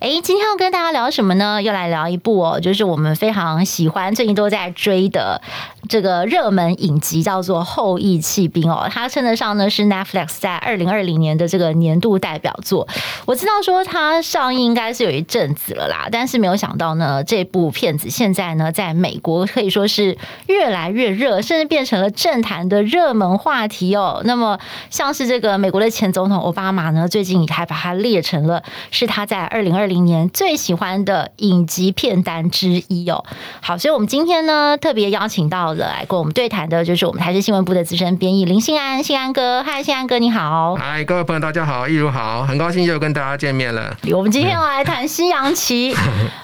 哎，今天要跟大家聊什么呢？又来聊一部哦，就是我们非常喜欢、最近都在追的这个热门影集，叫做《后翼弃兵》哦。它称得上呢是 Netflix 在二零二零年的这个年度代表作。我知道说它上映应该是有一阵子了啦，但是没有想到呢，这部片子现在呢在美国可以说是越来越热，甚至变成了政坛的热门话题哦。那么像是这个美国的前总统奥巴马呢，最近还把它列成了是他在二零二零年最喜欢的影集片单之一哦。好，所以我们今天呢特别邀请到了来跟我们对谈的，就是我们台视新闻部的资深编译林信安，信安哥，嗨，信安哥你好，嗨，各位朋友大家好，一如好，很高兴又跟大家见面了。我们今天要来谈《西洋棋》，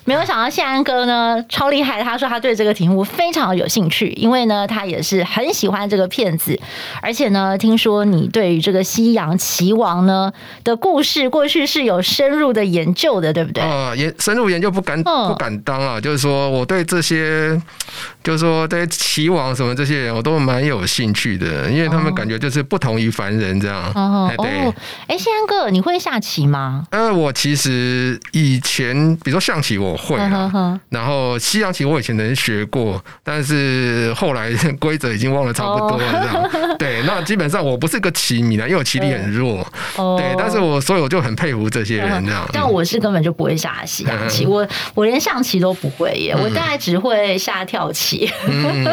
没有想到信安哥呢超厉害，他说他对这个题目非常有兴趣，因为呢他也是很喜欢这个片子，而且呢听说你对于这个西洋棋王呢的故事过去是有深入的研究的。对不对？啊，研深入研究不敢不敢当啊，就是说我对这些，就是说对棋王什么这些人，我都蛮有兴趣的，因为他们感觉就是不同于凡人这样。哦，对。哎，信安哥，你会下棋吗？呃，我其实以前，比如说象棋我会，然后西洋棋我以前能学过，但是后来规则已经忘了差不多了这样。对，那基本上我不是个棋迷啦，因为我棋力很弱。对，但是我所以我就很佩服这些人这样。但我是根本就不会下西洋棋，我我连象棋都不会耶，我大概只会下跳棋。嗯，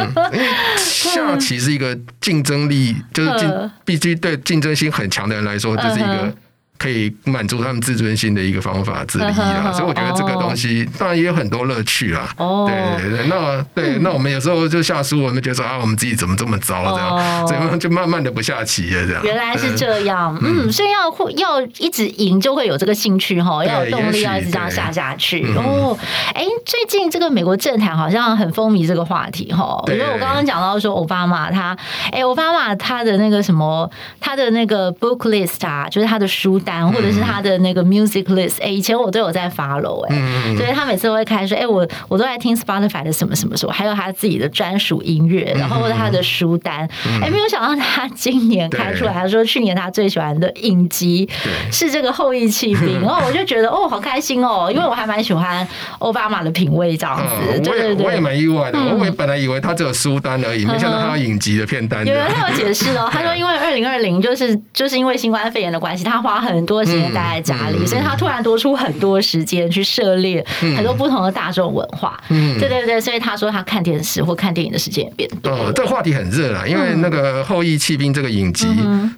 下棋是一个竞争力，就是竞必须对竞争性很强的人来说，这是一个。可以满足他们自尊心的一个方法之一啊，所以我觉得这个东西当然也有很多乐趣啦。哦，对对对，那对 那我们有时候就下输，我们觉得说啊，我们自己怎么这么糟这样，所以就慢慢的不下棋了这样。原来是这样，嗯，所以要会要一直赢就会有这个兴趣哈，要有动力要一直这样下下去。哦，哎，最近这个美国政坛好像很风靡这个话题哈，因为我刚刚讲到说奥巴马他，哎，奥巴马他的那个什么，他的那个 book list 啊，就是他的书单。或者是他的那个 music list，哎，以前我都有在 follow，哎，所以他每次都会开说，哎，我我都在听 Spotify 的什么什么什么，还有他自己的专属音乐，然后他的书单，哎，没有想到他今年开出来，他说去年他最喜欢的影集是这个《后裔弃兵》，然后我就觉得哦，好开心哦，因为我还蛮喜欢奥巴马的品味这样子，对对对，我也蛮意外的，我也本来以为他只有书单而已，没想到他有影集的片单。有人他有解释哦，他说因为二零二零就是就是因为新冠肺炎的关系，他花很。很多时间待在家里，嗯、所以他突然多出很多时间去涉猎很多不同的大众文化。嗯，对对对，所以他说他看电视或看电影的时间也变多。哦，这个话题很热啊，因为那个《后羿弃兵》这个影集，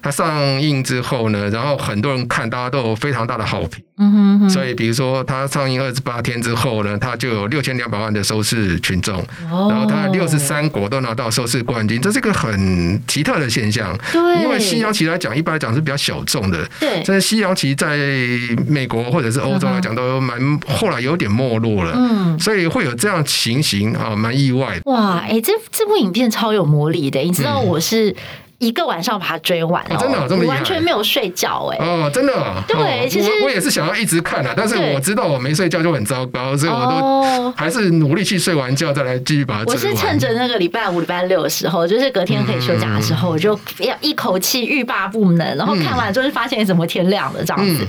它上映之后呢，然后很多人看，大家都有非常大的好评。嗯哼，所以比如说它上映二十八天之后呢，它就有六千两百万的收视群众，然后它六十三国都拿到收视冠军，这是一个很奇特的现象。对，因为西洋棋来讲，一般来讲是比较小众的。对，这西洋棋在美国或者是欧洲来讲都蛮后来有点没落了。嗯，所以会有这样情形啊，蛮意外的。哇，哎，这这部影片超有魔力的，你知道我是。一个晚上把它追完，真的这么厉害，完全没有睡觉哎！哦，真的，对，其实我我也是想要一直看的，但是我知道我没睡觉就很糟糕，所以我都还是努力去睡完觉再来继续把它追完。我是趁着那个礼拜五、礼拜六的时候，就是隔天可以休假的时候，我就要一口气欲罢不能，然后看完就是发现怎么天亮了这样子。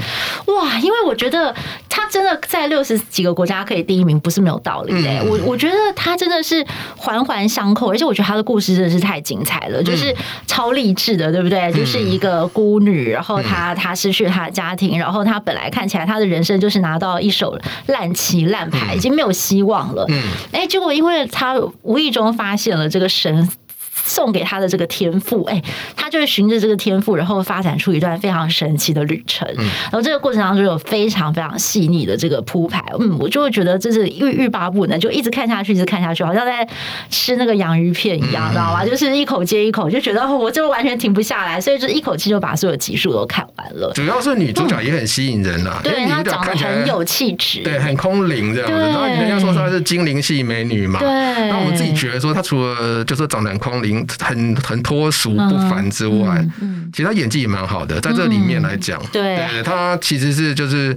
哇，因为我觉得他真的在六十几个国家可以第一名，不是没有道理的。我我觉得他真的是环环相扣，而且我觉得他的故事真的是太精彩了，就是超。超励志的，对不对？就是一个孤女，然后她她失去她的家庭，然后她本来看起来她的人生就是拿到一手烂棋烂牌，已经没有希望了。嗯，哎，结果因为她无意中发现了这个神送给他的这个天赋，哎，他就是循着这个天赋，然后发展出一段非常神奇的旅程。嗯、然后这个过程当中有非常非常细腻的这个铺排，嗯，我就会觉得这是欲欲罢不能，就一直看下去，一直看下去，好像在吃那个洋芋片一样，嗯、知道吗？就是一口接一口，就觉得我就完全停不下来，所以就一口气就把所有集数都看完了。主要是女主角也很吸引人啊，嗯、对，她长得很有气质，对，很空灵这样子。然后人家说她是精灵系美女嘛，对。那我们自己觉得说她除了就是长得很空灵，很很脱俗不凡之外，嗯嗯、其实他演技也蛮好的，在这里面来讲，嗯、对，对，她其实是就是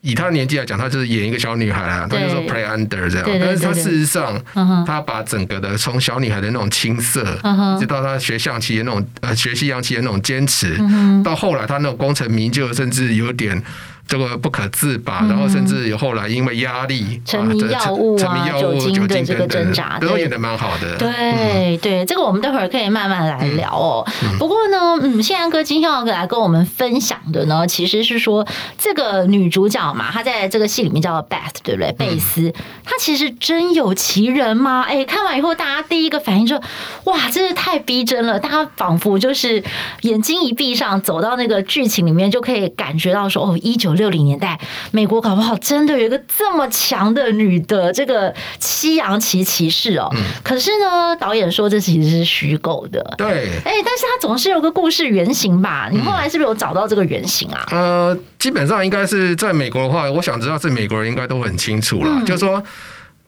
以她年纪来讲，她就是演一个小女孩啊，她就说 play under 这样，对对对对，但是她事实上，她把整个的从小女孩的那种青涩，嗯、直到她学象棋的那种呃学西洋棋的那种坚持，嗯、到后来她那种功成名就，甚至有点。这个不可自拔，然后甚至有后来因为压力沉迷药物啊、酒精的这个挣扎，都演的蛮好的。对对，这个我们待会儿可以慢慢来聊哦。不过呢，嗯，宪安哥今天要来跟我们分享的呢，其实是说这个女主角嘛，她在这个戏里面叫 Beth，对不对？贝斯，她其实真有其人吗？哎，看完以后，大家第一个反应就哇，真是太逼真了！大家仿佛就是眼睛一闭上，走到那个剧情里面，就可以感觉到说，哦，一九六。六零年代，美国搞不好真的有一个这么强的女的这个西洋棋骑士哦。嗯、可是呢，导演说这其实是虚构的。对，哎，但是他总是有个故事原型吧？你后来是不是有找到这个原型啊？嗯、呃，基本上应该是在美国的话，我想知道是美国人应该都很清楚了。嗯、就是说，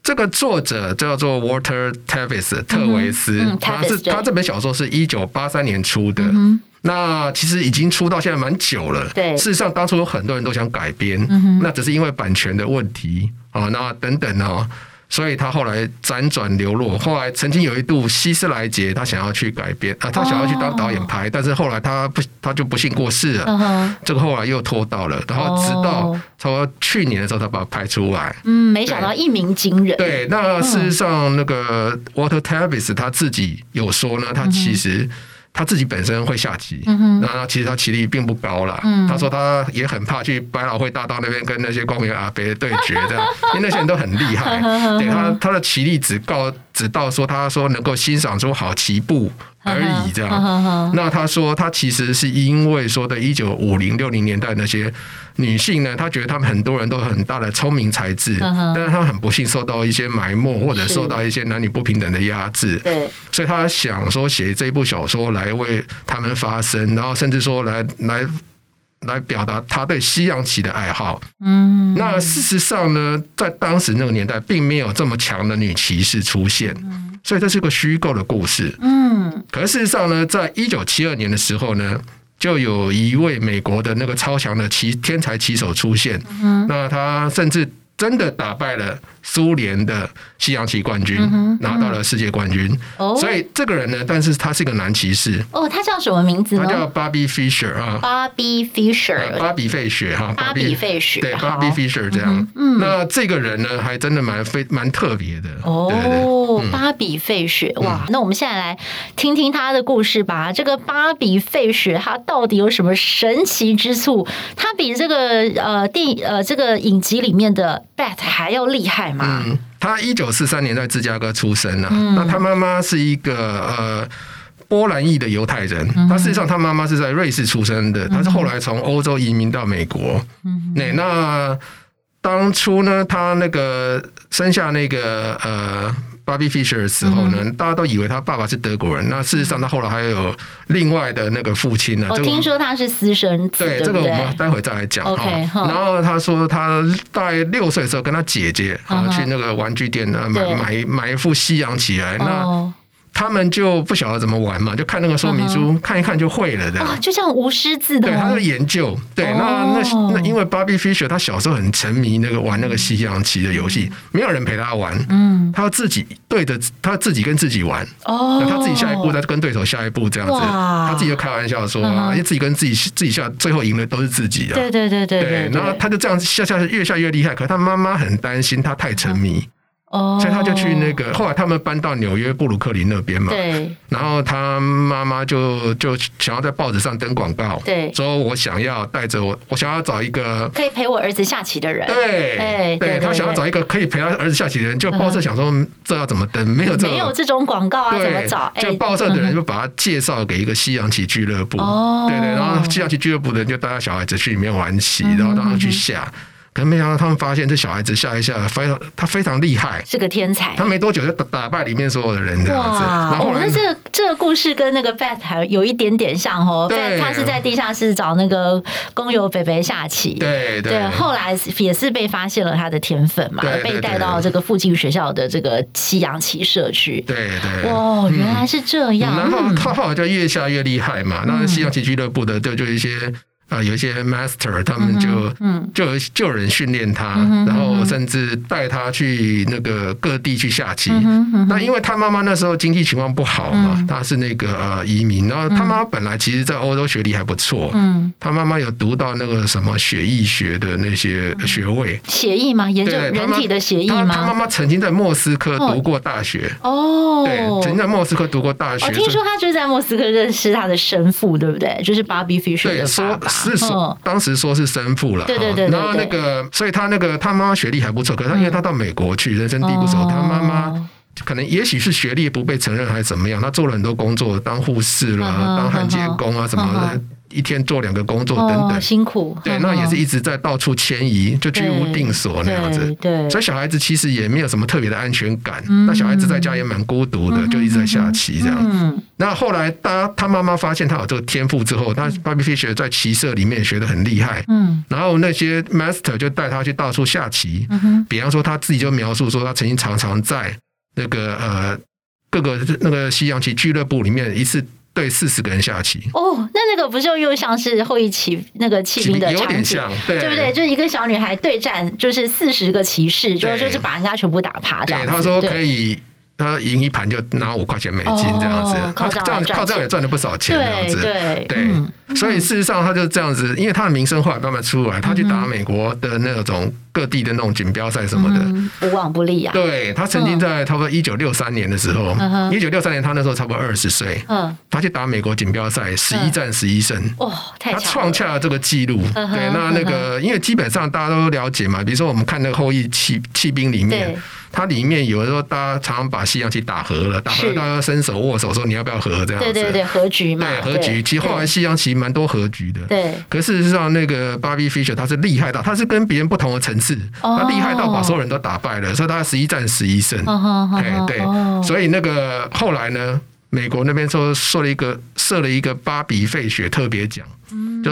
这个作者叫做 Walter Tevis 特维斯，嗯嗯、他是他这本小说是一九八三年出的。嗯那其实已经出到现在蛮久了。对，事实上当初有很多人都想改编，嗯、那只是因为版权的问题啊，那等等啊，所以他后来辗转流落。后来曾经有一度希斯莱杰他想要去改编啊，他想要去当导演拍，哦、但是后来他不，他就不幸过世了。这个后来又拖到了，然后直到从去年的时候，他把它拍出来。嗯，没想到一鸣惊人。对，那事实上那个 Walter Tavis 他自己有说呢，他其实。他自己本身会下棋，那、嗯、哼其实他棋力并不高了。嗯、他说他也很怕去百老汇大道那边跟那些光明阿伯对决，这样，因为那些人都很厉害。对他，他的棋力只告只到说，他说能够欣赏出好棋步。而已，这样。那他说，他其实是因为说的，一九五零六零年代那些女性呢，她觉得她们很多人都有很大的聪明才智，但是她很不幸受到一些埋没，或者受到一些男女不平等的压制。对，所以她想说写这一部小说来为他们发声，然后甚至说来来来表达她对西洋棋的爱好。嗯，那事实上呢，在当时那个年代，并没有这么强的女骑士出现。所以这是个虚构的故事，嗯，可是事实上呢，在一九七二年的时候呢，就有一位美国的那个超强的棋天才棋手出现，嗯，那他甚至真的打败了。苏联的西洋棋冠军拿到了世界冠军，所以这个人呢，但是他是个男骑士。哦，他叫什么名字呢？他叫 Bobby Fischer 啊，Bobby Fischer，巴比费雪哈，巴比费雪，对，Bobby Fischer 这样。嗯，那这个人呢，还真的蛮非蛮特别的。哦，巴比费雪，哇，那我们现在来听听他的故事吧。这个巴比费雪他到底有什么神奇之处？他比这个呃电呃这个影集里面的 Beth 还要厉害。嗯，他一九四三年在芝加哥出生啊。嗯、那他妈妈是一个呃波兰裔的犹太人。他、嗯、哼实际上他妈妈是在瑞士出生的，他、是后来从欧洲移民到美国。嗯，那那当初呢，他那个生下那个呃。Bobby Fischer 的时候呢，嗯、大家都以为他爸爸是德国人。那事实上，他后来还有另外的那个父亲呢。我听说他是私生子。对，这个我们待会再来讲哈。然后他说，他大概六岁的时候，跟他姐姐啊去那个玩具店呢买对买买一副西洋棋来。那他们就不晓得怎么玩嘛，就看那个说明书，嗯、看一看就会了的。啊，就像无师自通。对，他的研究。对，哦、那那那因为 Bobby Fischer 他小时候很沉迷那个玩那个西洋棋的游戏，没有人陪他玩。嗯，他要自己对着他自己跟自己玩。哦，他自己下一步再跟对手下一步这样子。他自己就开玩笑说啊，因为自己跟自己自己下，最后赢的都是自己的。对对对对对，对。然后他就这样下下越下越厉害，可是他妈妈很担心他太沉迷。哦，所以他就去那个，后来他们搬到纽约布鲁克林那边嘛。对。然后他妈妈就就想要在报纸上登广告，对，说我想要带着我，我想要找一个可以陪我儿子下棋的人。对，哎，对他想要找一个可以陪他儿子下棋的人，就报社想说这要怎么登？没有这没有这种广告啊，怎么找？就报社的人就把他介绍给一个西洋棋俱乐部。哦，对对，然后西洋棋俱乐部的人就带他小孩子去里面玩棋，然后让他去下。可是没想到，他们发现这小孩子下一下非常，他非常厉害，是个天才。他没多久就打打败里面所有的人这样子。哇！然后那这个这个故事跟那个 Beth 还有一点点像哦。对。他是在地下室找那个工友北北下棋。对对。对，后来也是被发现了他的天分嘛，被带到这个附近学校的这个西洋棋社去。对对。哇，原来是这样。然后他后来就越下越厉害嘛。那西洋棋俱乐部的就就一些。啊，有一些 master，他们就嗯就有就有人训练他，然后甚至带他去那个各地去下棋。那因为他妈妈那时候经济情况不好嘛，他是那个呃移民，然后他妈本来其实在欧洲学历还不错，嗯他妈妈有读到那个什么血液学的那些学位。血液吗？研究人体的血液吗？他妈妈曾经在莫斯科读过大学。哦，对，曾经在莫斯科读过大学。我听说他就是在莫斯科认识他的生父，对不对？就是 Bobby Fischer 的爸爸。是说，当时说是生父了，对对对，然后那个，所以他那个他妈妈学历还不错，可是他因为他到美国去，人生地不熟，他妈妈可能也许是学历不被承认还是怎么样，他做了很多工作，当护士啦，当焊接工啊什么的。一天做两个工作等等，哦、辛苦。对，那也是一直在到处迁移，就居无定所那样子。对，对，所以小孩子其实也没有什么特别的安全感。嗯、那小孩子在家也蛮孤独的，嗯、就一直在下棋这样。嗯、那后来他他妈妈发现他有这个天赋之后，他 Bobby Fischer 在棋社里面学的很厉害。嗯。然后那些 master 就带他去到处下棋。嗯哼。比方说他自己就描述说，他曾经常常在那个呃各个那个西洋棋俱乐部里面一次。对，四十个人下棋。哦，那那个不就又像是后一棋那个骑兵的场景，有点像，对，对不对？就一个小女孩对战，就是四十个骑士，就就是把人家全部打趴。对，他说可以。他赢一盘就拿五块钱美金这样子，他这样靠这样也赚了不少钱这样子，对。对，所以事实上他就这样子，因为他的名声后来慢慢出来，他去打美国的那种各地的那种锦标赛什么的，无往不利啊。对，他曾经在差不多一九六三年的时候，一九六三年他那时候差不多二十岁，嗯，他去打美国锦标赛，十一战十一胜，哇，他创下了这个记录。对，那那个因为基本上大家都了解嘛，比如说我们看那个后裔弃弃兵里面。它里面有的时候，大家常常把西洋棋打和了，打和大家伸手握手说你要不要和这样子。对对对，和局嘛。对，和局。其实后来西洋棋蛮多和局的。对。可事实上，那个 Bobby Fischer 他是厉害到，他是跟别人不同的层次。他厉害到把所有人都打败了，所以他十一战十一胜。对，对。所以那个后来呢，美国那边说设了一个设了一个巴比费雪特别奖。就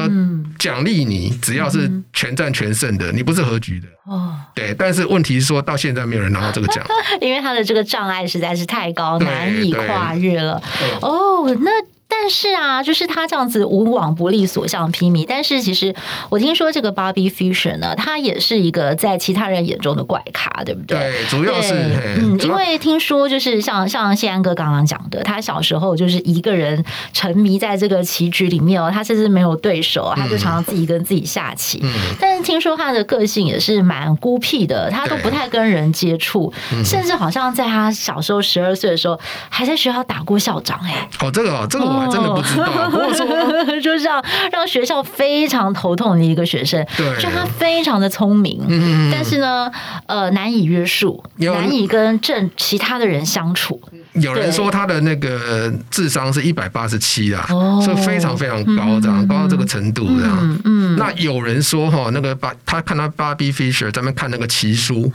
奖励你，只要是全战全胜的，你不是和局的哦。对，但是问题是说到现在没有人拿到这个奖，因为他的这个障碍实在是太高，难以跨越了。哦，那。但是啊，就是他这样子无往不利，所向披靡。但是其实我听说这个 Bobby Fischer 呢，他也是一个在其他人眼中的怪咖，对不对？对，主要是嗯，因为听说就是像像谢安哥刚刚讲的，他小时候就是一个人沉迷在这个棋局里面哦，他甚至没有对手，他就常常自己跟自己下棋。嗯，但是听说他的个性也是蛮孤僻的，他都不太跟人接触，甚至好像在他小时候十二岁的时候，还在学校打过校长。哎，哦，这个哦，这个我。真的不知道，我说 就是让让学校非常头痛的一个学生，对，就他非常的聪明，嗯，但是呢，呃，难以约束，难以跟正其他的人相处。有人说他的那个智商是一百八十七啊，是非常非常高，这样高到这个程度这样。嗯，那有人说哈，那个巴他看他 Bobby Fischer 在那看那个奇书，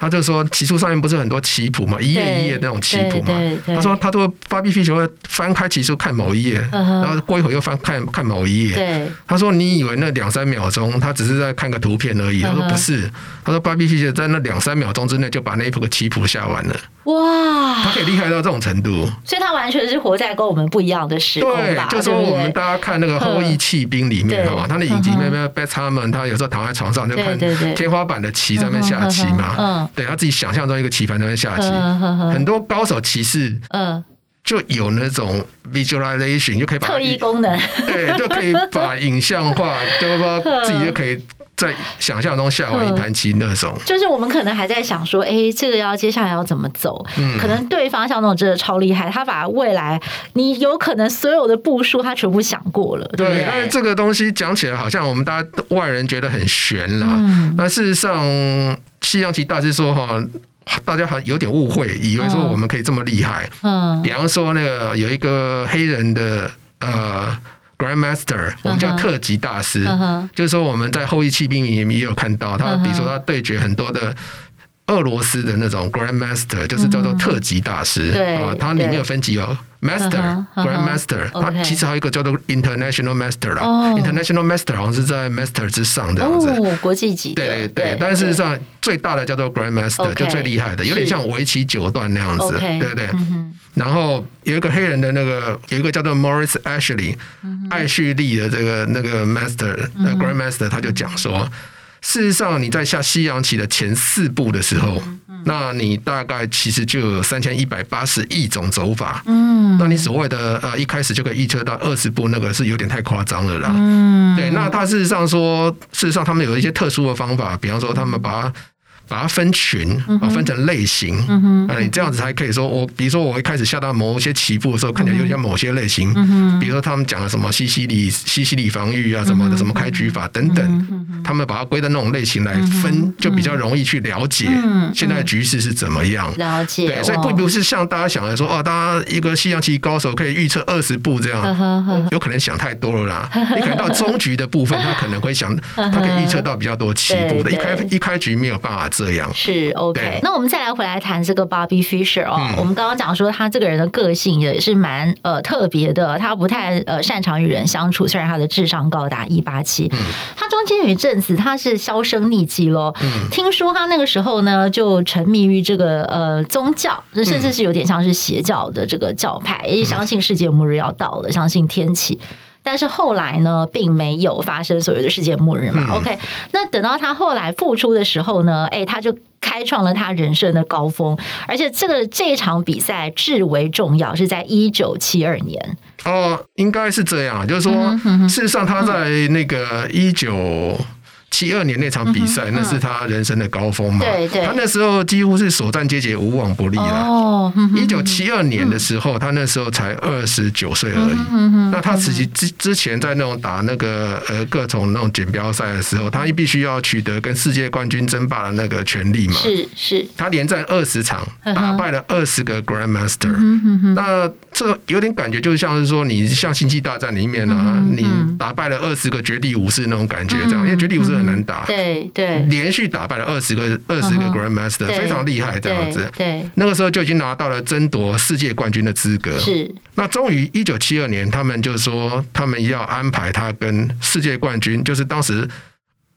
他就说奇书上面不是很多棋谱嘛，一页一页那种棋谱嘛。他说他说 Bobby Fischer 会翻开奇书看某一页，然后过一会儿又翻看看某一页。对，他说你以为那两三秒钟他只是在看个图片而已？他说不是，他说 Bobby Fischer 在那两三秒钟之内就把那一幅棋谱下完了。哇，他可以厉害到这种程度，所以他完全是活在跟我们不一样的时空吧？对，就说我们大家看那个《后羿弃兵》里面哈，他的影集里面 Beth Harmon，他有时候躺在床上就看天花板的棋在那边下棋嘛，嗯，对他自己想象中一个棋盘在那边下棋，很多高手棋士，嗯，就有那种 visualization，就可以把特异功能，对，就可以把影像化，就是说自己就可以。在想象中下完一盘棋那种。就是我们可能还在想说，哎、欸，这个要接下来要怎么走？嗯，可能对方像那种真的超厉害，他把未来你有可能所有的步数他全部想过了。对，但是这个东西讲起来好像我们大家外人觉得很悬啦。嗯，那事实上，西洋棋大师说哈。大家好像有点误会，以为说我们可以这么厉害。嗯，比方说那个有一个黑人的呃 Grandmaster，我们叫特级大师，就是说我们在后裔骑兵营也有看到他，比如说他对决很多的。俄罗斯的那种 Grandmaster 就是叫做特级大师，啊，它里面有分级哦，Master、Grandmaster，它其实还有一个叫做 International Master 啦，International Master 好像是在 Master 之上这样子，国际级。对对对，但事实上最大的叫做 Grandmaster，就最厉害的，有点像围棋九段那样子，对不对。然后有一个黑人的那个，有一个叫做 Morris Ashley，艾旭利的这个那个 Master，那 Grandmaster，他就讲说。事实上，你在下西洋棋的前四步的时候，那你大概其实就有三千一百八十亿种走法。嗯，那你所谓的呃一开始就可以预测到二十步，那个是有点太夸张了啦。嗯，对。那他事实上说，事实上他们有一些特殊的方法，比方说他们把。把它分群啊，分成类型，嗯哼，你这样子才可以说，我比如说我一开始下到某些棋步的时候，看起来就像某些类型，嗯，比如说他们讲的什么西西里西西里防御啊，什么的什么开局法等等，他们把它归到那种类型来分，就比较容易去了解现在的局势是怎么样。了解，对，所以并不是像大家想的说，哦，大家一个西洋棋高手可以预测二十步这样，有可能想太多了啦。你可能到中局的部分，他可能会想，他可以预测到比较多棋步的，一开一开局没有办法。这样。是 OK，那我们再来回来谈这个 Bobby Fischer 哦。嗯、我们刚刚讲说他这个人的个性也是蛮呃特别的，他不太呃擅长与人相处，虽然他的智商高达一八七，他中间有一阵子他是销声匿迹喽。嗯、听说他那个时候呢就沉迷于这个呃宗教，甚至是有点像是邪教的这个教派，也相信世界末日要到了，相信天启。但是后来呢，并没有发生所谓的世界末日嘛。嗯、OK，那等到他后来复出的时候呢，哎，他就开创了他人生的高峰，而且这个这场比赛至为重要，是在一九七二年。哦，应该是这样，就是说，嗯、哼哼事实上他在那个一九。七二年那场比赛，那是他人生的高峰嘛？对对，他那时候几乎是首战皆捷，无往不利了。哦，一九七二年的时候，他那时候才二十九岁而已。那他自己之之前在那种打那个呃各种那种锦标赛的时候，他必须要取得跟世界冠军争霸的那个权利嘛？是是。他连战二十场，打败了二十个 Grandmaster。那这有点感觉，就像是说你像星际大战里面啊，你打败了二十个绝地武士那种感觉，这样，因为绝地武士。很难打，对对，连续打败了二十个二十个 Grandmaster，非常厉害，这样子。对，那个时候就已经拿到了争夺世界冠军的资格。是，那终于一九七二年，他们就说他们要安排他跟世界冠军，就是当时。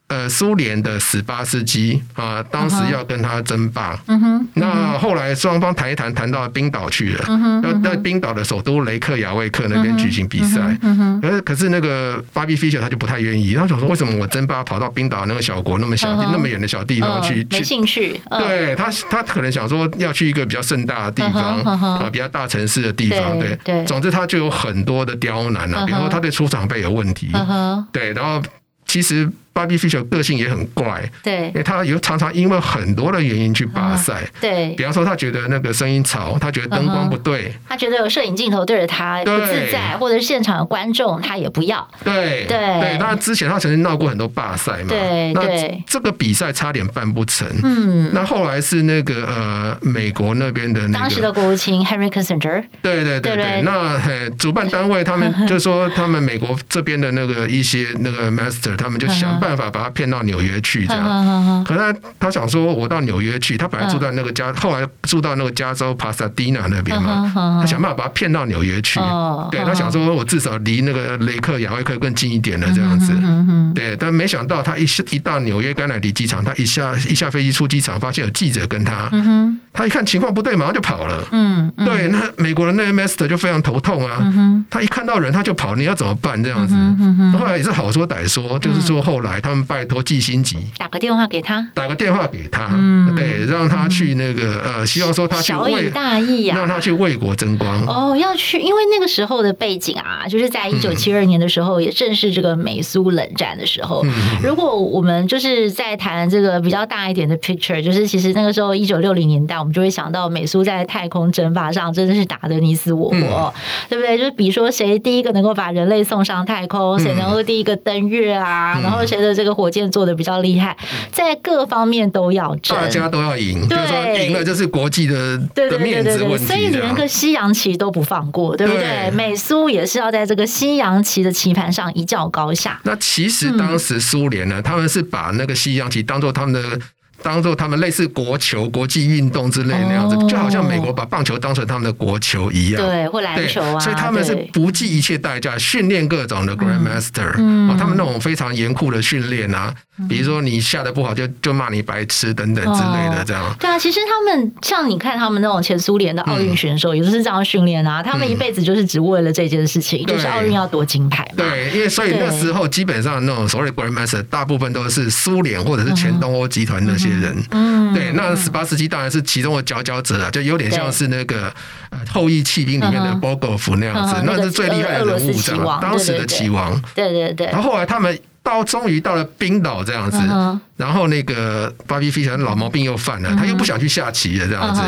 呃，苏联的十八世纪啊，当时要跟他争霸。嗯哼。那后来双方谈一谈，谈到冰岛去了。嗯哼。要在冰岛的首都雷克雅未克那边举行比赛。嗯哼。可是可是那个 Bobby Fischer 他就不太愿意，他想说，为什么我争霸跑到冰岛那个小国那么小那么远的小地方去？没兴趣。对他，他可能想说要去一个比较盛大的地方啊，比较大城市的地方。对对。总之他就有很多的刁难啊，比如说他对出场费有问题。对，然后其实。Bobby Fischer 个性也很怪，对，因为他有常常因为很多的原因去罢赛，对，比方说他觉得那个声音吵，他觉得灯光不对，他觉得有摄影镜头对着他不自在，或者是现场的观众他也不要，对对。对。那之前他曾经闹过很多罢赛嘛，对，那这个比赛差点办不成，嗯，那后来是那个呃美国那边的那个当时的国务卿 Henry Kissinger，对对对对，那主办单位他们 就说他们美国这边的那个一些那个 master 他们就想办。办法把他骗到纽约去，这样。可是他他想说，我到纽约去，他本来住在那个加，后来住到那个加州帕萨迪纳那边嘛。他想办法把他骗到纽约去。对，他想说，我至少离那个雷克雅未克更近一点了，这样子。对，但没想到他一一到纽约甘乃迪机场，他一下一下飞机出机场，发现有记者跟他。他一看情况不对，马上就跑了。嗯，对，那美国的那个 master 就非常头痛啊。他一看到人他就跑，你要怎么办？这样子。后来也是好说歹说，就是说后来。来，他们拜托季辛吉打个电话给他，打个电话给他，嗯、对，让他去那个、嗯、呃，希望说他去为小以大义啊，让他去为国争光。哦，要去，因为那个时候的背景啊，就是在一九七二年的时候，也正是这个美苏冷战的时候。嗯、如果我们就是在谈这个比较大一点的 picture，就是其实那个时候一九六零年代，我们就会想到美苏在太空争霸上真的是打得你死我活，嗯、对不对？就是比如说谁第一个能够把人类送上太空，谁能够第一个登月啊，嗯、然后谁的这个火箭做的比较厉害，在各方面都要争，大家都要赢，对就是说赢了就是国际的对的面子问题，所以连个西洋棋都不放过，对不对？对美苏也是要在这个西洋棋的棋盘上一较高下。那其实当时苏联呢，嗯、他们是把那个西洋棋当做他们的。当做他们类似国球、国际运动之类那样子，就好像美国把棒球当成他们的国球一样。对，或篮球啊。所以他们是不计一切代价训练各种的 Grandmaster，嗯，他们那种非常严酷的训练啊，比如说你下的不好就就骂你白痴等等之类的这样。对啊，其实他们像你看他们那种前苏联的奥运选手，也就是这样训练啊，他们一辈子就是只为了这件事情，就是奥运要夺金牌嘛。对，因为所以那时候基本上那种所谓 Grandmaster 大部分都是苏联或者是前东欧集团那些人。嗯。对，那十八世纪当然是其中的佼佼者了，就有点像是那个后裔弃兵里面的波戈夫那样子，那是最厉害的人物，这样，当时的棋王。对对对。然后后来他们到终于到了冰岛这样子，然后那个巴比菲舍老毛病又犯了，他又不想去下棋了这样子。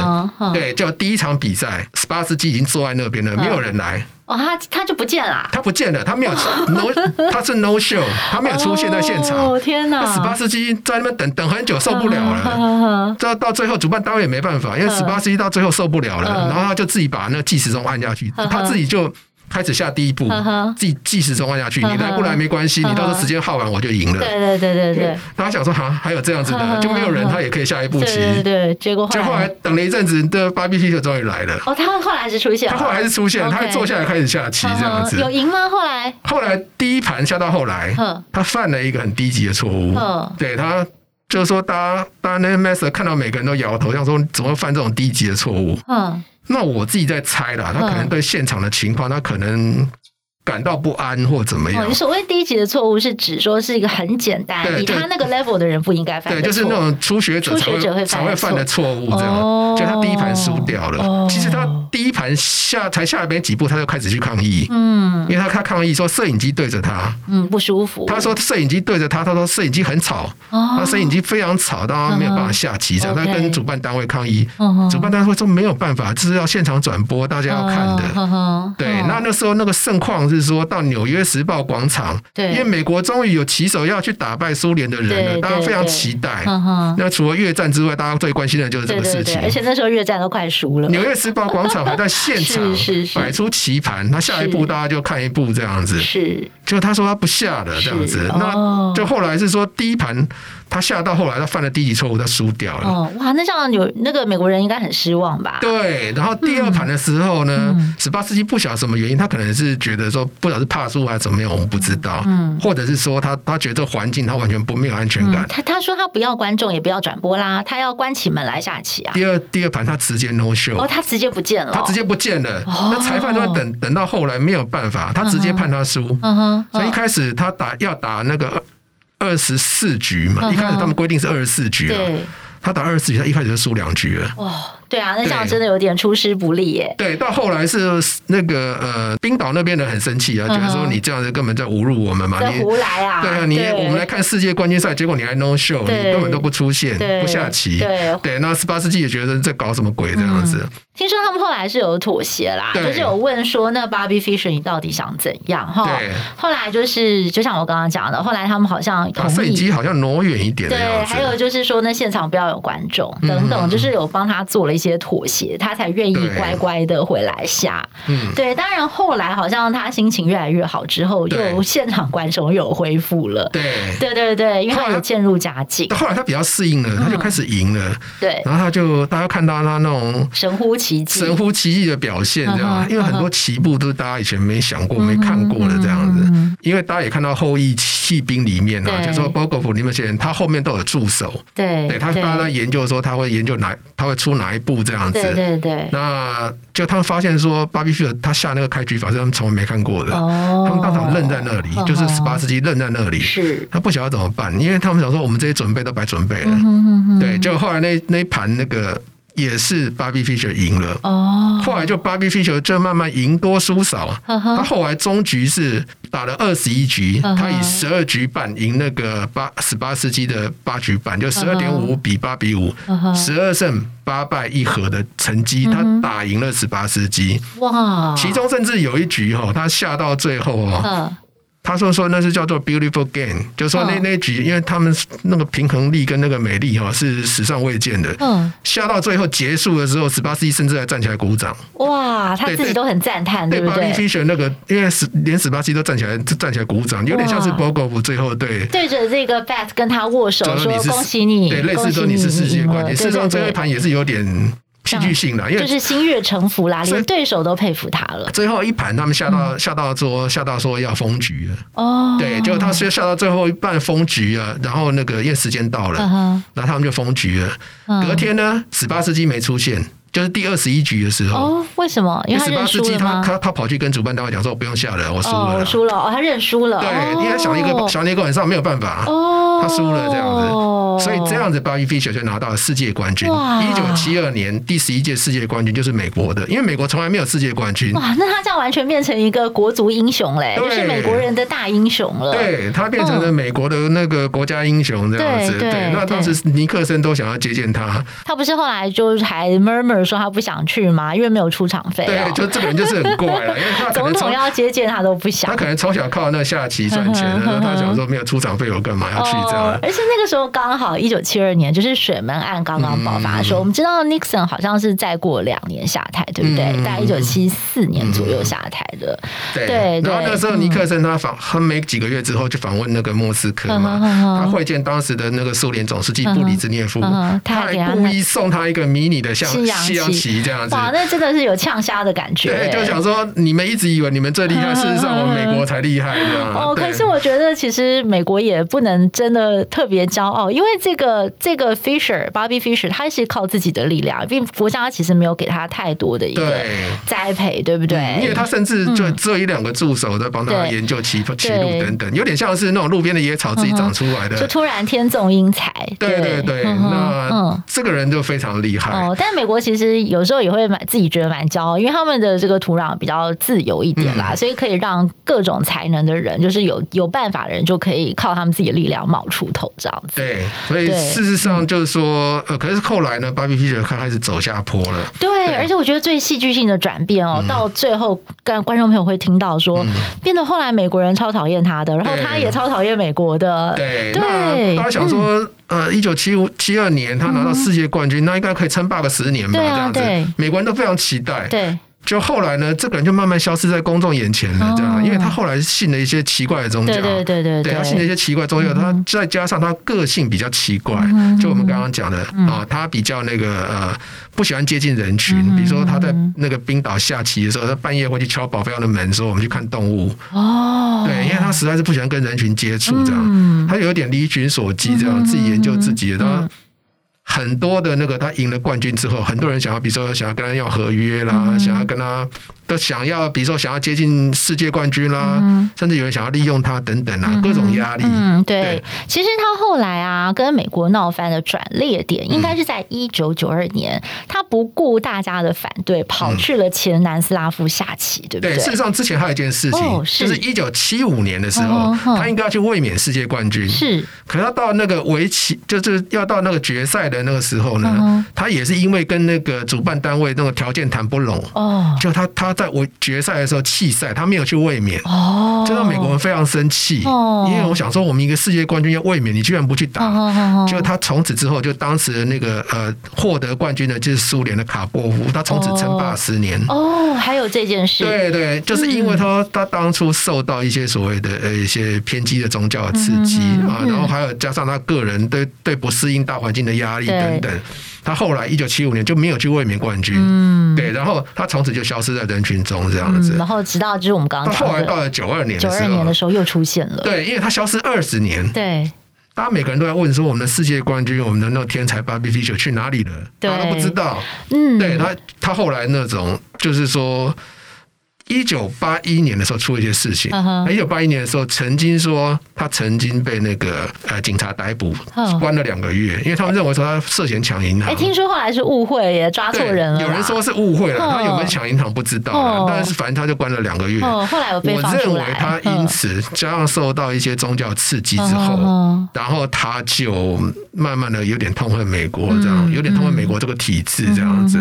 对，就第一场比赛，斯巴斯基已经坐在那边了，没有人来。哦，他他就不见了，他不见了，他没有 no，他是 no show，他没有出现在现场。哦天哪！史巴斯基在那边等等很久，受不了了。这到最后，主办单位也没办法，因为史巴斯基到最后受不了了，然后他就自己把那个计时钟按下去，他自己就。开始下第一步，自己计时钟按下去，你来不来没关系，你到时候时间耗完我就赢了。对对对对对。大家想说，哈，还有这样子的，就没有人，他也可以下一步棋。对对。结果就后来等了一阵子，的芭比菲特终于来了。哦，他后来还是出现。他后来还是出现，他还坐下来开始下棋这样子。有赢吗？后来？后来第一盘下到后来，他犯了一个很低级的错误。对他就是说，大家大家那个 master 看到每个人都摇头，像说怎么会犯这种低级的错误？嗯。那我自己在猜啦，他可能对现场的情况，他可能。感到不安或怎么样？你所谓低级的错误是指说是一个很简单，以他那个 level 的人不应该犯。对，就是那种初学者才会才会犯的错误，这样。就他第一盘输掉了，其实他第一盘下才下了没几步，他就开始去抗议。嗯，因为他他抗议说摄影机对着他，嗯，不舒服。他说摄影机对着他，他说摄影机很吵，他摄影机非常吵，到他没有办法下棋，这样他跟主办单位抗议。主办单位说没有办法，这是要现场转播，大家要看的。对，那那时候那个盛况。是说到纽约时报广场，对，因为美国终于有棋手要去打败苏联的人了，大家非常期待。那除了越战之外，大家最关心的就是这个事情。而且那时候越战都快输了，纽约时报广场还在现场 摆出棋盘，他下一步大家就看一步这样子。是，就他说他不下了这样子，那就后来是说第一盘。他下到后来，他犯了低级错误，他输掉了。哦，哇，那这样有那个美国人应该很失望吧？对，然后第二盘的时候呢，史巴斯基不晓得什么原因，他可能是觉得说，不晓得是怕输还是怎么样，我们不知道。嗯，或者是说他他觉得环境他完全不没有安全感。他他说他不要观众，也不要转播啦，他要关起门来下棋啊。第二第二盘他直接 no show，哦，他直接不见了，他直接不见了。那裁判都等等到后来没有办法，他直接判他输。嗯哼，所以一开始他打要打那个。二十四局嘛，一开始他们规定是二十四局啊，他打二十四局，他一开始就输两局了。对啊，那这样真的有点出师不利耶。对，到后来是那个呃，冰岛那边的很生气啊，觉得说你这样子根本在侮辱我们嘛，你胡来啊！对啊，你我们来看世界冠军赛，结果你还 no show，你根本都不出现，不下棋。对对，那史巴斯基也觉得在搞什么鬼这样子。听说他们后来是有妥协啦，就是有问说，那 Bobby Fischer 你到底想怎样？哈，后来就是就像我刚刚讲的，后来他们好像把摄影机好像挪远一点。对，还有就是说，那现场不要有观众等等，就是有帮他做了一些妥协。他才愿意乖乖的回来下，嗯，对。当然后来好像他心情越来越好之后，又现场观众又恢复了，对，对对对，因为他也渐入佳境。后来他比较适应了，他就开始赢了，对。然后他就大家看到他那种神乎其技、神乎其技的表现，这样，因为很多棋步都是大家以前没想过、没看过的这样子。因为大家也看到后羿弃兵里面啊，就说波戈夫里面那些人，他后面都有助手，对，对他大家在研究说他会研究哪，他会出哪一步。这样子。对对对。那就他们发现说，巴比菲尔他下那个开局法是他们从来没看过的。哦。他们当场愣在那里，就是十八世纪愣在那里。是。他不晓得怎么办，因为他们想说，我们这些准备都白准备了。对，就后来那那一盘那个。也是 Bobby Fischer 赢了。哦，后来就 Bobby Fischer 就慢慢赢多输少，他后来终局是打了二十一局，他以十二局半赢那个八十八世纪的八局半，就十二点五比八比五，十二胜八败一和的成绩，他打赢了十八世纪。哇！其中甚至有一局哈，他下到最后哦。他说：“说那是叫做 beautiful game，就是说那那局，因为他们那个平衡力跟那个美丽哈是史上未见的。嗯，下到最后结束的时候，史巴斯基甚至还站起来鼓掌。哇，他自己都很赞叹，对不对？那个，因为十连史巴斯基都站起来站起来鼓掌，有点像是博格夫最后对对着这个 bat 跟他握手说恭喜你，对，类似说你是世界冠军。事实上，最后一盘也是有点。”戏剧性的，因为就是心悦诚服啦，连对手都佩服他了。最后一盘，他们下到下到说下到说要封局了。哦，对，就他是下到最后一半封局了，然后那个因为时间到了，然后他们就封局了。隔天呢，史巴斯基没出现，就是第二十一局的时候。哦，为什么？因为十八世纪他他他跑去跟主办单位讲说：“我不用下了，我输了。”我输了哦，他认输了。对，因为他想一个想一个晚上没有办法。哦，他输了这样子。所以这样子，Bobby Fischer 就拿到了世界冠军。一九七二年第十一届世界冠军就是美国的，因为美国从来没有世界冠军。哇，那他这样完全变成一个国足英雄嘞，对就是美国人的大英雄了。对，他变成了美国的那个国家英雄这样子。对，对，那当时尼克森都想要接见他。他不是后来就还 murmur 说他不想去吗？因为没有出场费。对，就这个人就是很怪了，因为他总统要接见他都不想。他可能从小靠那下棋赚钱，然后他想说没有出场费，我干嘛要去这样？而且那个时候刚好一九七二年。就是水门案刚刚爆发的时候，我们知道 Nixon 好像是再过两年下台，对不对？大概一九七四年左右下台的。对，然后那时候尼克森他访，他没几个月之后就访问那个莫斯科嘛，他会见当时的那个苏联总书记布里兹涅夫，他还故意送他一个迷你的像西洋旗这样子。哇，那真的是有呛虾的感觉。对，就想说你们一直以为你们最厉害，事实上我们美国才厉害哦，可是我觉得其实美国也不能真的特别骄傲，因为这个这个。Fisher，Bobby Fisher，他是靠自己的力量，并国家其实没有给他太多的一个栽培，对不对？因为他甚至就只有一两个助手在帮他研究棋棋路等等，有点像是那种路边的野草自己长出来的，就突然天纵英才。对对对，那这个人就非常厉害。哦，但美国其实有时候也会蛮自己觉得蛮骄傲，因为他们的这个土壤比较自由一点啦，所以可以让各种才能的人，就是有有办法的人，就可以靠他们自己的力量冒出头，这样子。对，所以事实上。就是说，呃，可是后来呢，Bobby Fischer 开始走下坡了。对，对而且我觉得最戏剧性的转变哦，嗯、到最后，跟观众朋友会听到说，嗯、变得后来美国人超讨厌他的，然后他也超讨厌美国的。对，对那大家想说，嗯、呃，一九七五七二年他拿到世界冠军，嗯、那应该可以称霸个十年吧？啊、这样子，对美国人都非常期待。对。就后来呢，这个人就慢慢消失在公众眼前了，这样，因为他后来信了一些奇怪的宗教，对对对对，对。他信了一些奇怪宗教，他再加上他个性比较奇怪，就我们刚刚讲的啊，他比较那个呃，不喜欢接近人群，比如说他在那个冰岛下棋的时候，他半夜会去敲保镖的门，说我们去看动物。哦，对，因为他实在是不喜欢跟人群接触，这样，他有点离群索居，这样自己研究自己的。他很多的那个，他赢了冠军之后，很多人想要，比如说想要跟他要合约啦，嗯、想要跟他。都想要，比如说想要接近世界冠军啦，嗯、甚至有人想要利用他等等啊，嗯、各种压力。嗯，对。对其实他后来啊，跟美国闹翻的转捩点，应该是在一九九二年，嗯、他不顾大家的反对，跑去了前南斯拉夫下棋，对不对？对。事实上，之前还有一件事情，哦、是就是一九七五年的时候，哦、他应该要去卫冕世界冠军。是。可是他到那个围棋，就是要到那个决赛的那个时候呢，哦、他也是因为跟那个主办单位那个条件谈不拢。哦。就他他。在我决赛的时候弃赛，他没有去卫冕，哦，就让美国人非常生气，哦，因为我想说，我们一个世界冠军要卫冕，你居然不去打，就他从此之后，就当时的那个呃获得冠军的就是苏联的卡波夫，他从此称霸十年，哦，还有这件事，对对，就是因为他他当初受到一些所谓的呃一些偏激的宗教的刺激啊，然后还有加上他个人对对不适应大环境的压力等等。他后来一九七五年就没有去卫冕冠军，嗯，对，然后他从此就消失在人群中这样子，然后直到就是我们刚刚他后来到了九二年，九二年的时候又出现了，对，因为他消失二十年，对，大家每个人都在问说，我们的世界冠军，我们的那个天才 Bobby Fischer 去哪里了？大家都不知道。嗯，对他，他后来那种就是说。一九八一年的时候出了一些事情。一九八一年的时候，曾经说他曾经被那个呃警察逮捕，关了两个月，因为他们认为说他涉嫌抢银行。哎，听说后来是误会耶，抓错人了。有人说是误会了，他有没有抢银行不知道，但是反正他就关了两个月。后来。我认为他因此加上受到一些宗教刺激之后，然后他就慢慢的有点痛恨美国，这样有点痛恨美国这个体制这样子。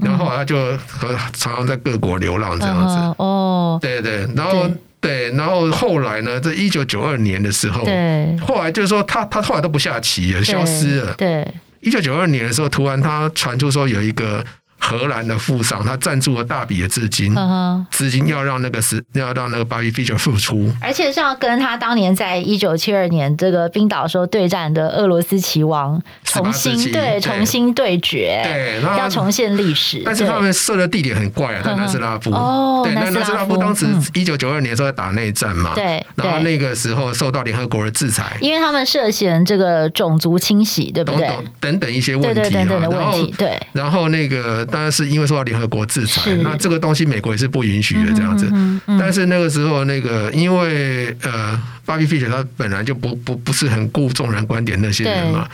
然后他就和常常在各国流浪这样子。哦，对对，然后对，然后后来呢，在一九九二年的时候，对，后来就是说他他后来都不下棋了，消失了。对，一九九二年的时候，突然他传出说有一个。荷兰的富商，他赞助了大笔的资金，资金要让那个是要让那个 Bobby Fischer 复出，而且是要跟他当年在一九七二年这个冰岛时候对战的俄罗斯棋王重新对。重新对决，对，要重现历史。但是他们设的地点很怪啊，在南斯拉夫。哦，对，南斯拉夫当时一九九二年的时候在打内战嘛，对，然后那个时候受到联合国的制裁，因为他们涉嫌这个种族清洗，对不对？等等一些问题，对等等的问题，对，然后那个。当然是因为受到联合国制裁，那这个东西美国也是不允许的这样子。嗯嗯、但是那个时候，那个因为呃，Bobby Fischer 他本来就不不不是很顾众人观点那些人嘛，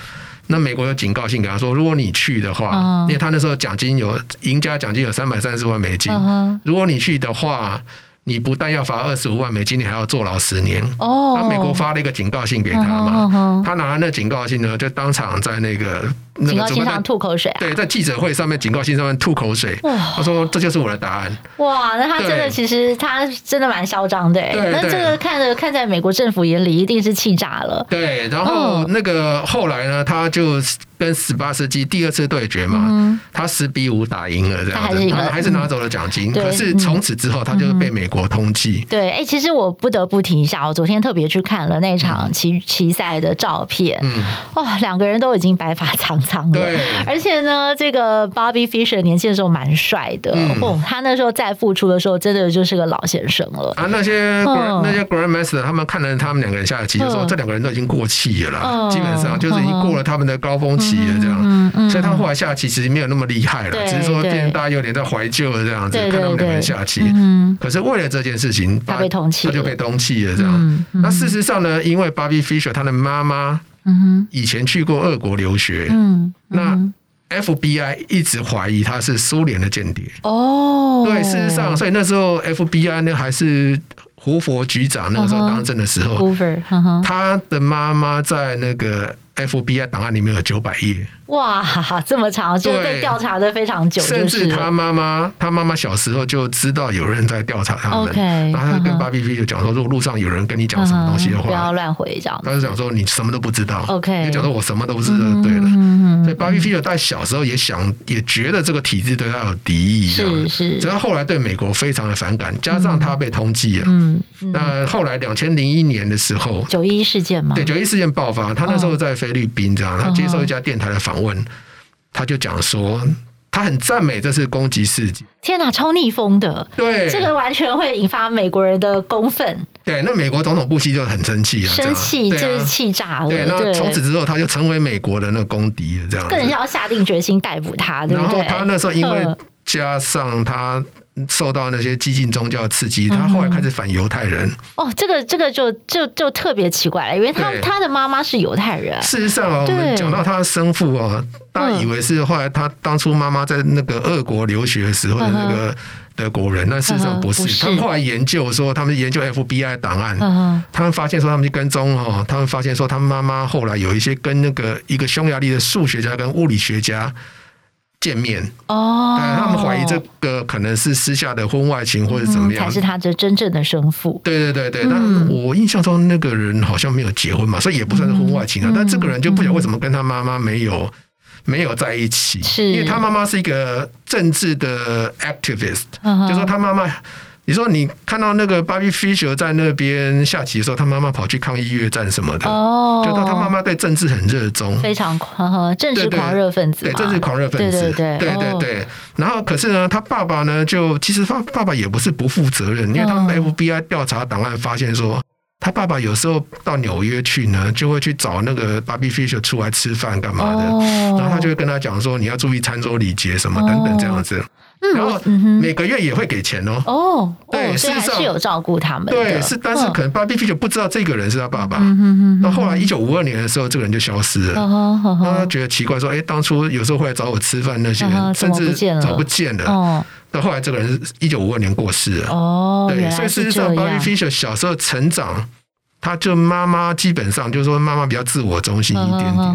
那美国有警告信给他说，如果你去的话，嗯、因为他那时候奖金有赢家奖金有三百三十万美金，嗯、如果你去的话。你不但要罚二十五万美金，你还要坐牢十年。哦，那美国发了一个警告信给他嘛，他拿了那警告信呢，就当场在那个警告信上吐口水。啊对，在记者会上面，警告信上面吐口水。他说：“这就是我的答案。”哇，那他真的其实他真的蛮嚣张的。对，那这个看着看在美国政府眼里，一定是气炸了。对，然后那个后来呢，他就。跟十八世纪第二次对决嘛，他十比五打赢了，这样子，他还是拿走了奖金。可是从此之后，他就被美国通缉。对，哎，其实我不得不提一下，我昨天特别去看了那场棋棋赛的照片。嗯，哇，两个人都已经白发苍对，而且呢，这个 Bobby Fischer 年轻的时候蛮帅的。哦，他那时候再复出的时候，真的就是个老先生了。啊，那些那些 Grandmaster 他们看了他们两个人下的棋，就说这两个人都已经过气了啦，基本上就是已经过了他们的高峰期了。这样，所以他后来下棋其实没有那么厉害了，只是说变大家有点在怀旧了这样子，看他们两个人下棋。可是为了这件事情，他被通气，他就被通气了这样。那事实上呢，因为 Bobby Fischer 他的妈妈，以前去过俄国留学，嗯那 FBI 一直怀疑他是苏联的间谍。哦，对，事实上，所以那时候 FBI 呢还是。胡佛局长那个时候当政的时候，uh uh huh. 他的妈妈在那个 FBI 档案里面有九百页。哇，这么长，就被调查的非常久。甚至他妈妈，他妈妈小时候就知道有人在调查他们。Okay, 然后他就跟 Bobby Fischer 就讲说，如果路上有人跟你讲什么东西的话，不要乱回这样。他就讲说你什么都不知道。OK，你讲说我什么都不知道，对了。所以 Bobby Fischer 在小时候也想，也觉得这个体制对他有敌意，是是。直到后来对美国非常的反感，加上他被通缉了。嗯。那后来两千零一年的时候，九一事件嘛，对，九一事件爆发，他那时候在菲律宾这样，他接受一家电台的访问。他就讲说，他很赞美这次攻击事件。天哪，超逆风的！对，这个完全会引发美国人的公愤。对，那美国总统布希就很生气啊，生气就是气炸了。对，那从此之后，他就成为美国的那个公敌了，这样。更要下定决心逮捕他，对不对？然后他那时候因为加上他。受到那些激进宗教刺激，他后来开始反犹太人。哦，这个这个就就就特别奇怪了，因为他他的妈妈是犹太人。事实上啊，我们讲到他的生父啊，大家以为是后来他当初妈妈在那个俄国留学的时候的那个德国人，但事实上不是。他们后来研究说，他们研究 FBI 档案，他们发现说他们去跟踪哦，他们发现说他们妈妈后来有一些跟那个一个匈牙利的数学家跟物理学家。见面。哦，他们怀疑这个可能是私下的婚外情或者怎么样，才是他的真正的生父。对对对对，那我印象中那个人好像没有结婚嘛，所以也不算是婚外情啊。但这个人就不晓得为什么跟他妈妈没有没有在一起，是。因为他妈妈是一个政治的 activist，就说他妈妈。你说你看到那个 Bobby Fischer 在那边下棋的时候，他妈妈跑去抗议越战什么的，哦，就他他妈妈对政治很热衷，非常狂，政治狂热分子，对，对政治狂热分子，对对对，对对对。然后可是呢，他爸爸呢，就其实他爸爸也不是不负责任，因为他们 FBI 调查档案发现说。他爸爸有时候到纽约去呢，就会去找那个 Bobby Fischer 出来吃饭干嘛的，然后他就会跟他讲说，你要注意餐桌礼节什么等等这样子。然后每个月也会给钱哦。哦，对，事实上是有照顾他们。对，是，但是可能 Bobby Fischer 不知道这个人是他爸爸。那后来一九五二年的时候，这个人就消失了。他觉得奇怪，说：“哎，当初有时候会来找我吃饭那些人，甚至找不见了。”到后来，这个人是一九五二年过世了。哦，对，所以事实上，Bobby Fischer 小时候成长。他就妈妈基本上就是说妈妈比较自我中心一点点，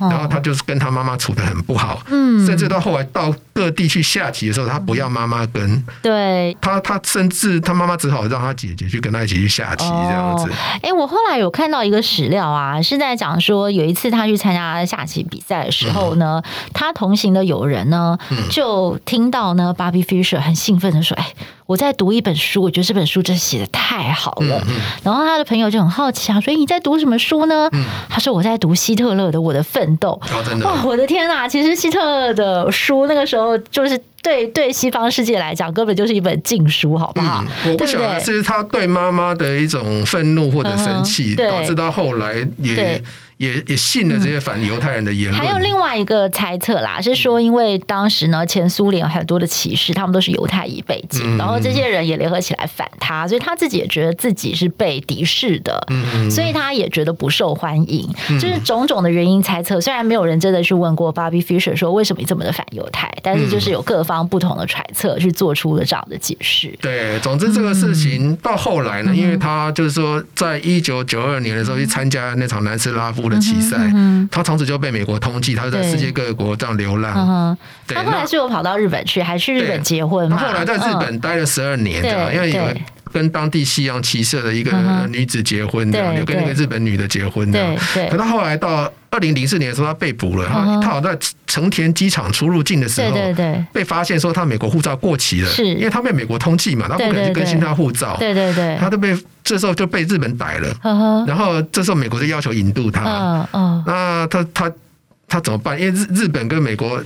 然后他就是跟他妈妈处的很不好，甚至到后来到各地去下棋的时候，他不要妈妈跟，对，他他甚至他妈妈只好让他姐姐去跟他一起去下棋这样子。哎，我后来有看到一个史料啊，是在讲说有一次他去参加下棋比赛的时候呢，他同行的友人呢就听到呢，Bobby Fischer 很兴奋的说：“哎。”我在读一本书，我觉得这本书真写的太好了。然后他的朋友就很好奇啊，所以你在读什么书呢？嗯、他说我在读希特勒的《我的奋斗》。哇，我的天哪！其实希特勒的书那个时候就是对对西方世界来讲，根本就是一本禁书，好不好？嗯、我不晓得是他对妈妈的一种愤怒或者生气，嗯、导致到后来也。也也信了这些反犹太人的言论。还有另外一个猜测啦，是说因为当时呢，前苏联很多的骑士，他们都是犹太裔背景，然后这些人也联合起来反他，所以他自己也觉得自己是被敌视的，嗯所以他也觉得不受欢迎，就是种种的原因猜测。虽然没有人真的去问过 Bobby Fischer 说为什么你这么的反犹太，但是就是有各方不同的揣测，去做出了这样的解释。对，总之这个事情到后来呢，因为他就是说，在一九九二年的时候去参加那场南斯拉夫的奇赛，他从此就被美国通缉，他就在世界各国这样流浪。对，他后来是有跑到日本去，还去日本结婚。他后来在日本待了十二年，这样，因为有跟当地西洋骑射的一个女子结婚，这样，有跟那个日本女的结婚，这样。可他后来到二零零四年的时候，他被捕了，他他好像在成田机场出入境的时候，被发现说他美国护照过期了，是。因为他被美国通缉嘛，他不可能去更新他护照，对对对，他都被。这时候就被日本逮了，然后这时候美国就要求引渡他，那他他他怎么办？因为日日本跟美国。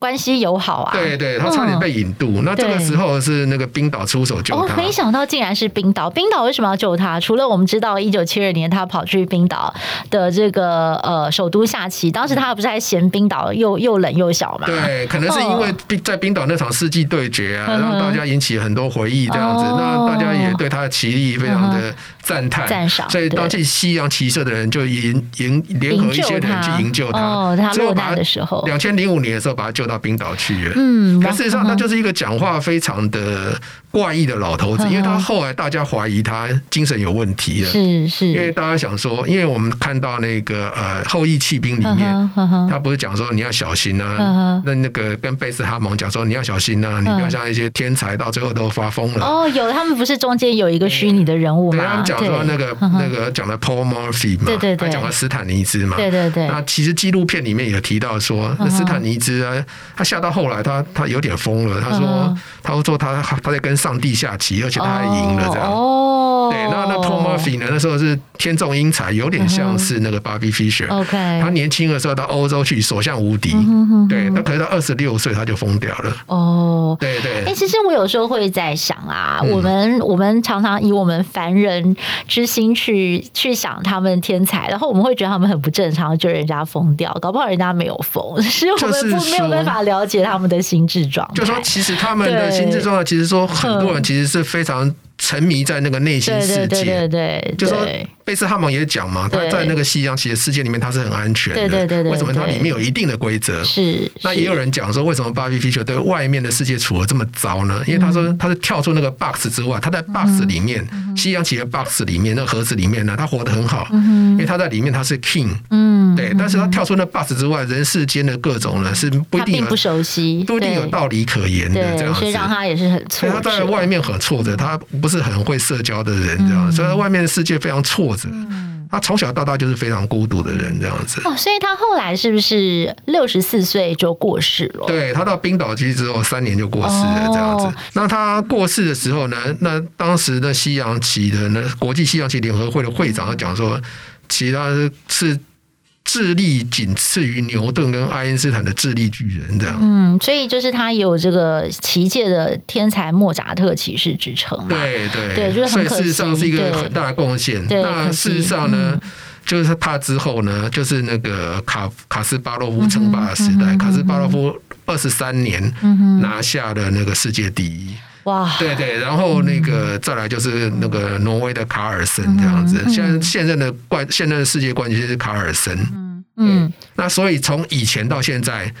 关系友好啊，对对，他差点被引渡。那这个时候是那个冰岛出手救他。没想到竟然是冰岛。冰岛为什么要救他？除了我们知道一九七二年他跑去冰岛的这个呃首都下棋，当时他不是还嫌冰岛又又冷又小嘛？对，可能是因为冰在冰岛那场世纪对决啊，让大家引起很多回忆这样子。那大家也对他的棋艺非常的赞叹赞赏。所以当时西洋棋社的人就营营联合一些人去营救他。哦，他落难的时候，两千零五年的时候把他救。到冰岛去了，嗯，可事实上他就是一个讲话非常的怪异的老头子，因为他后来大家怀疑他精神有问题了，是是，因为大家想说，因为我们看到那个呃后羿弃兵里面，他不是讲说你要小心啊，那那个跟贝斯哈蒙讲说你要小心啊，你不要像一些天才到最后都发疯了。哦，有他们不是中间有一个虚拟的人物吗？对，他们讲说那个那个讲的 Paul Murphy 嘛，对对对，讲了斯坦尼兹嘛，对对对。那其实纪录片里面有提到说，那斯坦尼兹啊。他下到后来，他他有点疯了。他说，他说他他在跟上帝下棋，而且他还赢了这样。哦，对，那那 Paul Murphy 呢？那时候是天纵英才，有点像是那个 Bobby Fischer。OK，他年轻的时候到欧洲去，所向无敌。对，那可是到二十六岁他就疯掉了。哦，对对。哎，其实我有时候会在想啊，我们我们常常以我们凡人之心去去想他们天才，然后我们会觉得他们很不正常，觉得人家疯掉，搞不好人家没有疯，是我们不没有办法了解他们的心智状态。就说其实他们的心智状态，其实说很多人其实是非常沉迷在那个内心世界。对对对，就说。贝斯汉姆也讲嘛，他在那个西洋棋的世界里面，他是很安全的。对对对对，为什么它里面有一定的规则？是。那也有人讲说，为什么 Bobby Fischer 对外面的世界处得这么糟呢？因为他说他是跳出那个 box 之外，他在 box 里面，西洋棋的 box 里面那盒子里面呢，他活得很好。因为他在里面他是 king。嗯。对，但是他跳出那 box 之外，人世间的各种呢是不一定不熟悉，不一定有道理可言的这样子。所以让他也是很挫折。他在外面很挫折，他不是很会社交的人，这样，所以在外面的世界非常挫折。他从小到大就是非常孤独的人，这样子。哦，所以他后来是不是六十四岁就过世了？对，他到冰岛去之后三年就过世了，这样子。哦、那他过世的时候呢？那当时的西洋棋的那国际西洋棋联合会的会长讲说，其他是。智力仅次于牛顿跟爱因斯坦的智力巨人，这样。嗯，所以就是他有这个奇界的天才莫扎特骑士之称嘛。对对对，就是很可惜，事实上是一个很大的贡献。那事实上呢？嗯就是他之后呢，就是那个卡卡斯巴洛夫称霸的时代，卡斯巴洛夫二十三年拿下了那个世界第一。哇！对对，然后那个再来就是那个挪威的卡尔森这样子，现现任的冠现任的世界冠军是卡尔森。嗯嗯，那所以从以前到现在。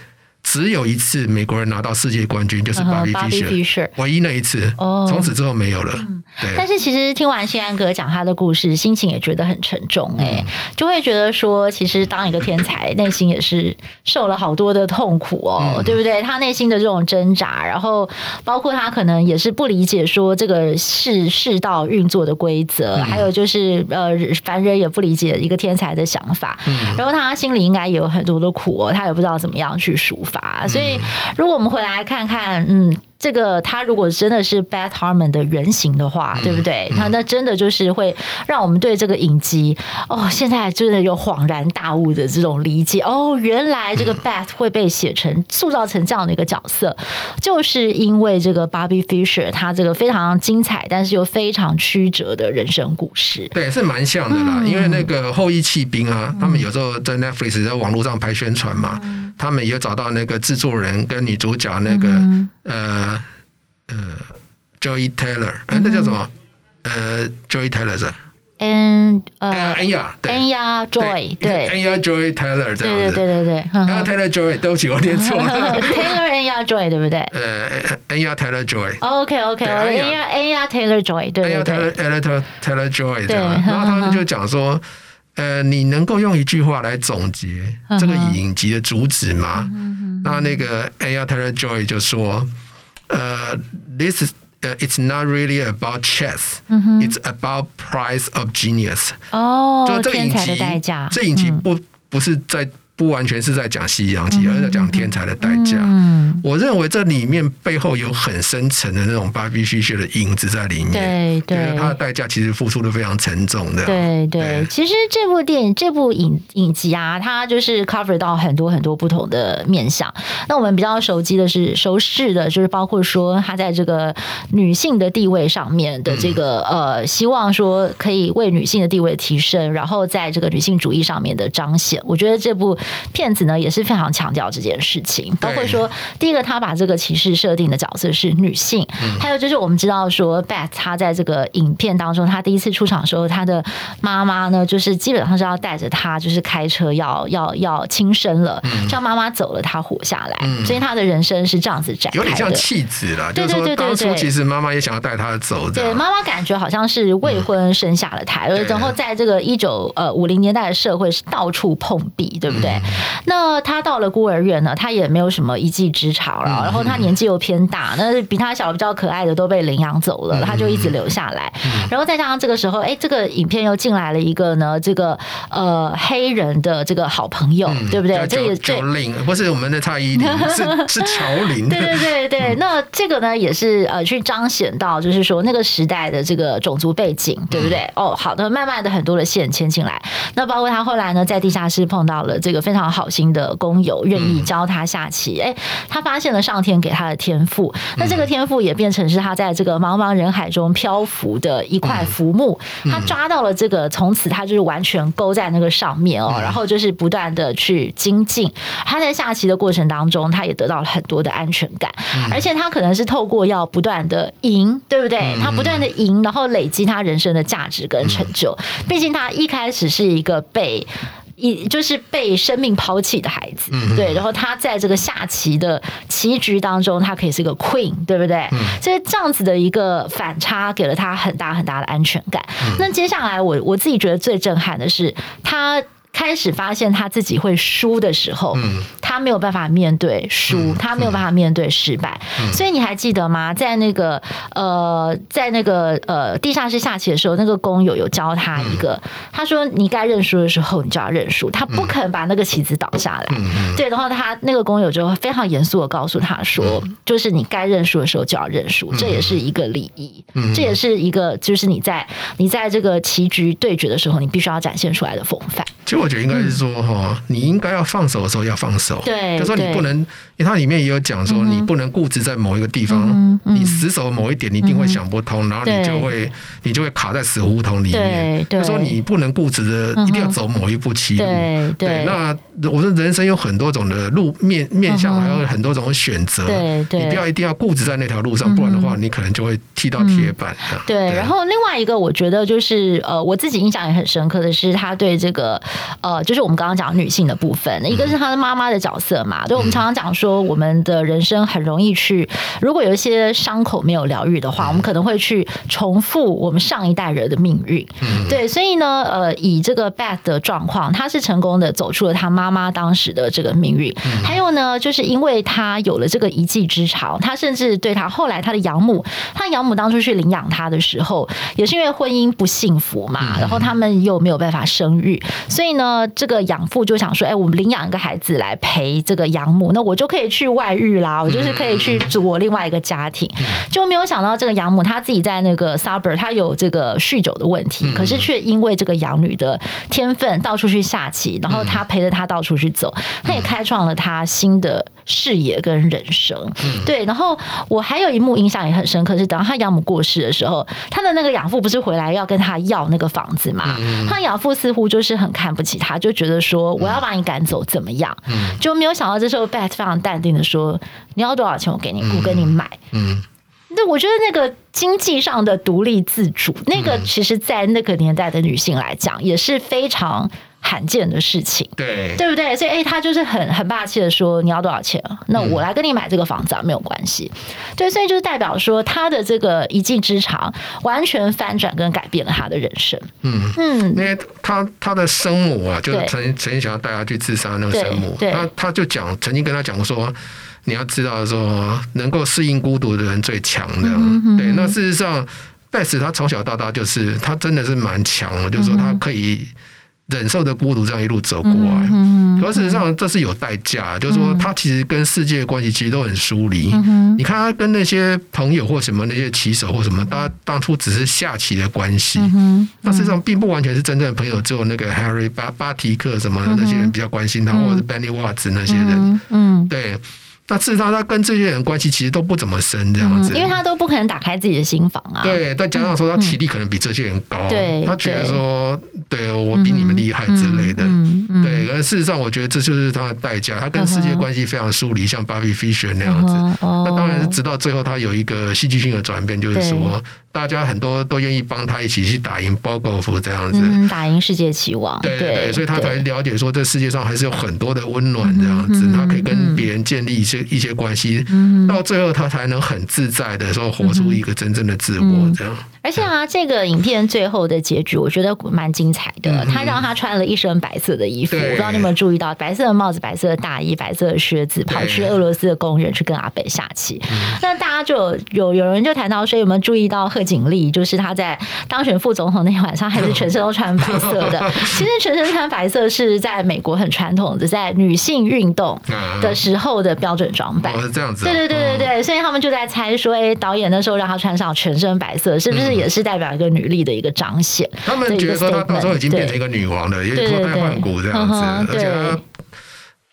只有一次美国人拿到世界冠军，就是 Bobby Fischer，唯一那一次。哦，从此之后没有了。对。但是其实听完新安哥讲他的故事，心情也觉得很沉重哎，就会觉得说，其实当一个天才，内心也是受了好多的痛苦哦，对不对？他内心的这种挣扎，然后包括他可能也是不理解说这个世世道运作的规则，还有就是呃凡人也不理解一个天才的想法，然后他心里应该也有很多的苦哦，他也不知道怎么样去抒发。所以，如果我们回来看看，嗯。这个他如果真的是 Beth Harmon 的原型的话，嗯、对不对？那、嗯、那真的就是会让我们对这个影集哦，现在真的有恍然大悟的这种理解。哦，原来这个 Beth 会被写成塑造成这样的一个角色，就是因为这个 Bobby Fischer 他这个非常精彩，但是又非常曲折的人生故事。对，是蛮像的啦。嗯、因为那个后裔弃兵啊，他们有时候在 Netflix 在网络上拍宣传嘛，嗯、他们也有找到那个制作人跟女主角那个、嗯、呃。呃，Joy Taylor，哎，那叫什么？呃，Joy Taylor 是，N 呃，N 呀，对，N 呀，Joy，对，N 呀，Joy Taylor 这样子，对对对对对，N Taylor Joy，对不起，我念错了，Taylor N 呀，Joy，对不对？呃，N 呀，Taylor Joy，OK OK，N 呀，N 呀，Taylor Joy，对对对，Taylor Taylor Joy，这样，然后他们就讲说，呃，你能够用一句话来总结这个影集的主旨吗？那那个 N 呀，Taylor Joy 就说。呃、uh,，this is 呃、uh,，it's not really about chess.、嗯、it's about price of genius。哦，就这个影集，这影集不不是在。不完全是在讲西洋棋，而是在讲天才的代价。嗯，我认为这里面背后有很深层的那种 Bobby Fischer 的影子在里面。对对，他的代价其实付出的非常沉重的。对对，其实这部电影、这部影影集啊，它就是 cover 到很多很多不同的面向。那我们比较熟悉的是、熟识的，就是包括说他在这个女性的地位上面的这个呃，希望说可以为女性的地位提升，然后在这个女性主义上面的彰显。我觉得这部。片子呢也是非常强调这件事情，包括说第一个他把这个骑士设定的角色是女性，还有就是我们知道说 Beth 他在这个影片当中，他第一次出场的时候，他的妈妈呢就是基本上是要带着他，就是开车要要要轻生了，叫妈妈走了，他活下来，所以他的人生是这样子展开的，有点像弃子了，就是说当初其实妈妈也想要带他走，对，妈妈感觉好像是未婚生下了胎，然后在这个一九呃五零年代的社会是到处碰壁，对不对？那他到了孤儿院呢，他也没有什么一技之长了。然后他年纪又偏大，那比他小比较可爱的都被领养走了，他就一直留下来。然后再加上这个时候，哎，这个影片又进来了一个呢，这个呃黑人的这个好朋友，对不对？这也乔林不是我们的蔡依林，是是乔林。对对对对，那这个呢也是呃去彰显到，就是说那个时代的这个种族背景，对不对？哦，好的，慢慢的很多的线牵进来。那包括他后来呢，在地下室碰到了这个非常。好心的工友愿意教他下棋，哎，他发现了上天给他的天赋，那这个天赋也变成是他在这个茫茫人海中漂浮的一块浮木，他抓到了这个，从此他就是完全勾在那个上面哦，然后就是不断的去精进。他在下棋的过程当中，他也得到了很多的安全感，而且他可能是透过要不断的赢，对不对？他不断的赢，然后累积他人生的价值跟成就。毕竟他一开始是一个被。一就是被生命抛弃的孩子，嗯、对，然后他在这个下棋的棋局当中，他可以是个 queen，对不对？嗯、所以这样子的一个反差，给了他很大很大的安全感。嗯、那接下来我，我我自己觉得最震撼的是，他开始发现他自己会输的时候，嗯他没有办法面对输，他没有办法面对失败。所以你还记得吗？在那个呃，在那个呃地下室下棋的时候，那个工友有教他一个，他说你该认输的时候，你就要认输，他不肯把那个棋子倒下来。对，然后他那个工友就非常严肃的告诉他说，就是你该认输的时候就要认输，这也是一个礼仪，这也是一个就是你在你在这个棋局对决的时候，你必须要展现出来的风范。其实我觉得应该是说哈，你应该要放手的时候要放手，对，就说你不能，因为它里面也有讲说，你不能固执在某一个地方，你死守某一点，你一定会想不通，然后你就会你就会卡在死胡同里面。就说你不能固执的一定要走某一步棋路。对，那我说人生有很多种的路面面向，还有很多种选择。对，你不要一定要固执在那条路上，不然的话，你可能就会踢到铁板。对，然后另外一个我觉得就是呃，我自己印象也很深刻的是，他对这个。呃，就是我们刚刚讲女性的部分，一个是她的妈妈的角色嘛。对，我们常常讲说，我们的人生很容易去，如果有一些伤口没有疗愈的话，我们可能会去重复我们上一代人的命运。对，所以呢，呃，以这个 Beth 的状况，她是成功的走出了她妈妈当时的这个命运。还有呢，就是因为她有了这个一技之长，她甚至对她后来她的养母，她养母当初去领养她的时候，也是因为婚姻不幸福嘛，然后他们又没有办法生育，所以。所以呢，这个养父就想说：“哎，我们领养一个孩子来陪这个养母，那我就可以去外遇啦，我就是可以去组我另外一个家庭。”就没有想到这个养母她自己在那个 suburb，她有这个酗酒的问题，可是却因为这个养女的天分，到处去下棋，然后她陪着她到处去走，她也开创了她新的视野跟人生。对，然后我还有一幕印象也很深刻，是等到他养母过世的时候，他的那个养父不是回来要跟他要那个房子嘛？他养父似乎就是很看不起他，就觉得说我要把你赶走怎么样？嗯就没有想到这时候 Beth 非常淡定的说：“你要多少钱我给你，我跟你买。”嗯，那我觉得那个经济上的独立自主，那个其实在那个年代的女性来讲也是非常。罕见的事情，对对不对？所以，哎，他就是很很霸气的说：“你要多少钱？那我来跟你买这个房子啊，没有关系。”对，所以就是代表说他的这个一技之长，完全翻转跟改变了他的人生。嗯嗯，因为他他的生母啊，就是曾曾经想要带他去自杀那个生母，他他就讲曾经跟他讲说：“你要知道说，能够适应孤独的人最强的。”对，那事实上，戴斯他从小到大就是他真的是蛮强的，就是说他可以。忍受的孤独这样一路走过来，可事实上这是有代价。就是说，他其实跟世界的关系其实都很疏离。你看他跟那些朋友或什么那些棋手或什么，他当初只是下棋的关系。那实际上并不完全是真正的朋友，只有那个 Harry 巴巴提克什么的那些人比较关心他，或者是 Benny Watts 那些人。嗯，对。那事实上，他跟这些人关系其实都不怎么深，这样子，因为他都不可能打开自己的心房啊。对，再加上说他体力可能比这些人高，对，他觉得说，对我比你们厉害之类的，对。而事实上，我觉得这就是他的代价。他跟世界关系非常疏离，像 Bobby Fischer 那样子。那当然直到最后，他有一个戏剧性的转变，就是说。大家很多都愿意帮他一起去打赢波格夫这样子，嗯，打赢世界棋王，对对，对，所以他才了解说，这世界上还是有很多的温暖这样子，他可以跟别人建立一些一些关系，到最后他才能很自在的说活出一个真正的自我这样。而且啊，这个影片最后的结局，我觉得蛮精彩的。他让他穿了一身白色的衣服，我不知道你有没有注意到，白色的帽子、白色的大衣、白色的靴子，跑去俄罗斯的公园去跟阿北下棋。那大家就有有有人就谈到说，有没有注意到贺锦丽，就是他在当选副总统那天晚上，还是全身都穿白色的。其实全身穿白色是在美国很传统的，在女性运动的时候的标准装扮。是这样子。对对对对对，所以他们就在猜说，哎，导演那时候让他穿上全身白色，是不是？也是代表一个女力的一个彰显。他们觉得说，她到时候已经变成一个女王了，也脱胎换骨这样子，而且。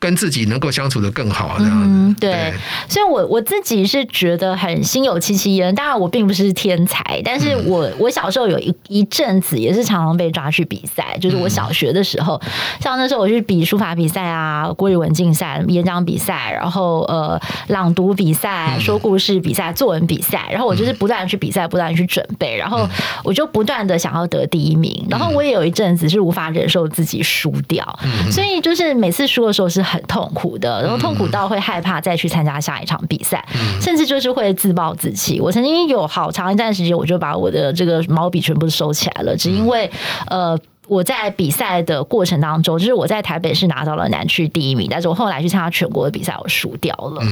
跟自己能够相处的更好，这样子。嗯，对。所以，我我自己是觉得很心有戚戚焉。当然，我并不是天才，但是我我小时候有一一阵子也是常常被抓去比赛，就是我小学的时候，像那时候我去比书法比赛啊、国语文竞赛、演讲比赛，然后呃朗读比赛、说故事比赛、作文比赛，然后我就是不断去比赛，不断去准备，然后我就不断的想要得第一名。然后我也有一阵子是无法忍受自己输掉，所以就是每次输的时候是很。很痛苦的，然后痛苦到会害怕再去参加下一场比赛，嗯、甚至就是会自暴自弃。我曾经有好长一段时间，我就把我的这个毛笔全部收起来了，只因为呃。我在比赛的过程当中，就是我在台北是拿到了南区第一名，但是我后来去参加全国的比赛，我输掉了。嗯、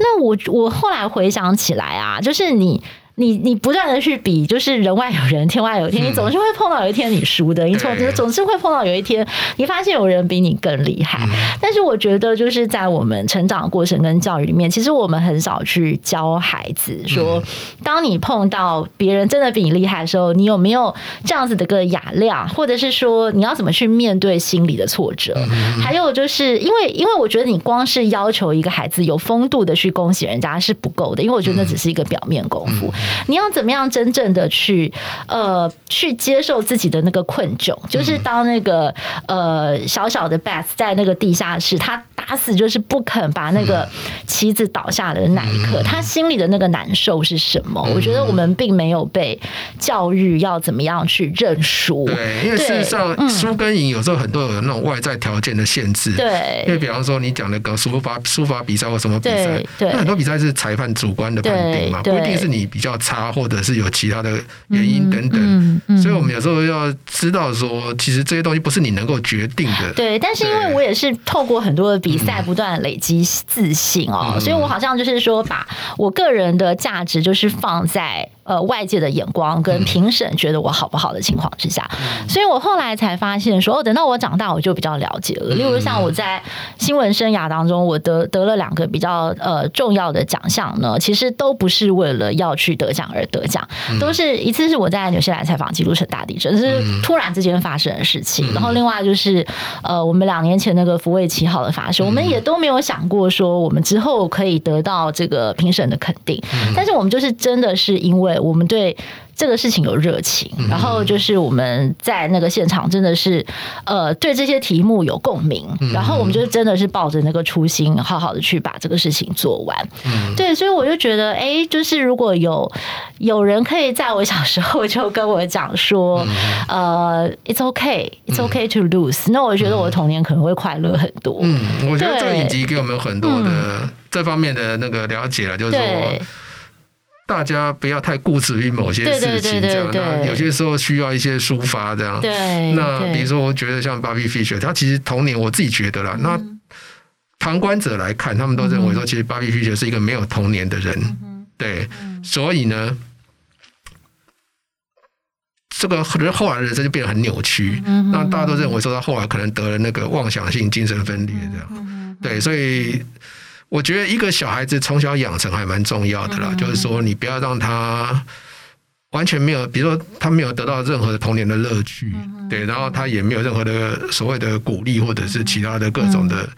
那我我后来回想起来啊，就是你。你你不断的去比，就是人外有人，天外有天，你总是会碰到有一天你输的，你总总是会碰到有一天你发现有人比你更厉害。但是我觉得就是在我们成长的过程跟教育里面，其实我们很少去教孩子说，当你碰到别人真的比你厉害的时候，你有没有这样子的个雅量，或者是说你要怎么去面对心理的挫折？还有就是因为因为我觉得你光是要求一个孩子有风度的去恭喜人家是不够的，因为我觉得那只是一个表面功夫。你要怎么样真正的去呃去接受自己的那个困窘？就是当那个呃小小的 bath 在那个地下室，他打死就是不肯把那个棋子倒下的那一刻，他心里的那个难受是什么？我觉得我们并没有被教育要怎么样去认输。对，因为事实上输跟赢有时候很多有那种外在条件的限制。对，因为比方说你讲那个书法书法比赛或什么比赛，对，很多比赛是裁判主观的判定嘛，不一定是你比较差，或者是有其他的原因等等。所以我们有时候要知道说，其实这些东西不是你能够决定的。对，但是因为我也是透过很多的比赛不断累积自信哦，嗯、所以我好像就是说，把我个人的价值就是放在呃外界的眼光跟评审觉得我好不好的情况之下，嗯、所以我后来才发现说，哦，等到我长大，我就比较了解了。例如像我在新闻生涯当中，我得得了两个比较呃重要的奖项呢，其实都不是为了要去得奖而得奖，都是一次是我在纽西兰采访记录成大地震，是突然之间发生的事情，然后另外就是呃我们两年前那个福卫七号的发生，我们。也都没有想过说我们之后可以得到这个评审的肯定，但是我们就是真的是因为我们对这个事情有热情，然后就是我们在那个现场真的是呃对这些题目有共鸣，然后我们就真的是抱着那个初心，好好的去把这个事情做完。对，所以我就觉得，哎，就是如果有有人可以在我小时候就跟我讲说，呃，It's okay, It's okay to lose，那我觉得我的童年可能会快乐很多。嗯，我觉得这个影集给我们很多的这方面的那个了解了，就是说。大家不要太固执于某些事情，这样。那有些时候需要一些抒发，这样。对。那比如说，我觉得像 Bobby Fischer，他其实童年，我自己觉得啦。那旁观者来看，他们都认为说，其实 Bobby Fischer 是一个没有童年的人。对。所以呢，这个人后来的人生就变得很扭曲。那大家都认为说，他后来可能得了那个妄想性精神分裂，这样。对，所以。我觉得一个小孩子从小养成还蛮重要的啦，就是说你不要让他完全没有，比如说他没有得到任何的童年的乐趣，对，然后他也没有任何的所谓的鼓励或者是其他的各种的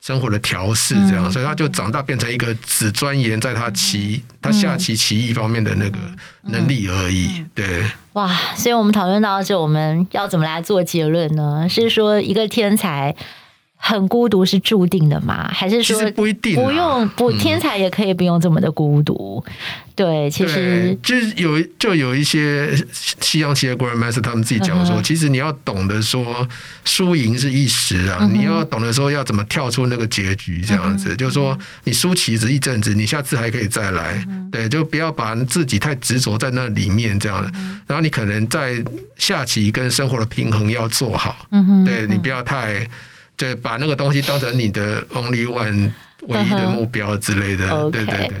生活的调试，这样，所以他就长大变成一个只钻研在他棋、他下棋棋艺方面的那个能力而已，对。哇，所以我们讨论到这，我们要怎么来做结论呢？是说一个天才。很孤独是注定的吗？还是说不一定？不用不天才也可以不用这么的孤独。嗯、对，其实就是有就有一些西洋棋的 Grandmaster 他们自己讲说，嗯、其实你要懂得说输赢是一时啊，嗯、你要懂得说要怎么跳出那个结局这样子。嗯、就是说你输棋子一阵子，你下次还可以再来。嗯、对，就不要把自己太执着在那里面这样。嗯、然后你可能在下棋跟生活的平衡要做好。嗯哼，对你不要太。对，把那个东西当成你的 only one 唯一的目标之类的，对对对。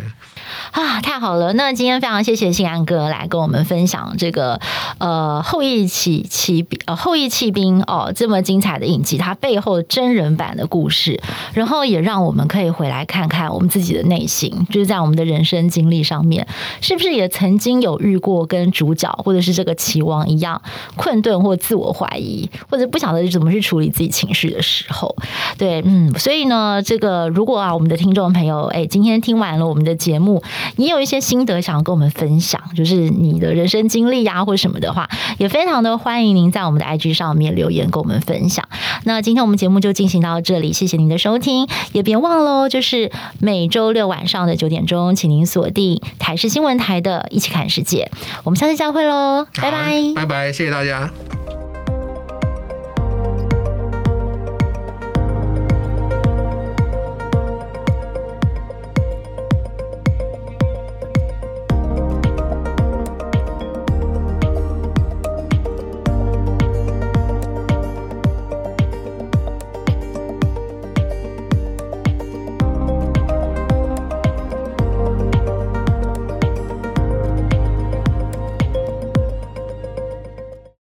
啊，太好了！那今天非常谢谢信安哥来跟我们分享这个呃后翼弃骑兵呃后羿骑兵哦这么精彩的影集，它背后真人版的故事，然后也让我们可以回来看看我们自己的内心，就是在我们的人生经历上面，是不是也曾经有遇过跟主角或者是这个棋王一样困顿或自我怀疑，或者不晓得怎么去处理自己情绪的时候？对，嗯，所以呢，这个如果啊，我们的听众朋友，哎，今天听完了我们的节目。你有一些心得想要跟我们分享，就是你的人生经历呀，或者什么的话，也非常的欢迎您在我们的 IG 上面留言跟我们分享。那今天我们节目就进行到这里，谢谢您的收听，也别忘了，就是每周六晚上的九点钟，请您锁定台视新闻台的《一起看世界》，我们下次再会喽，拜拜，拜拜，谢谢大家。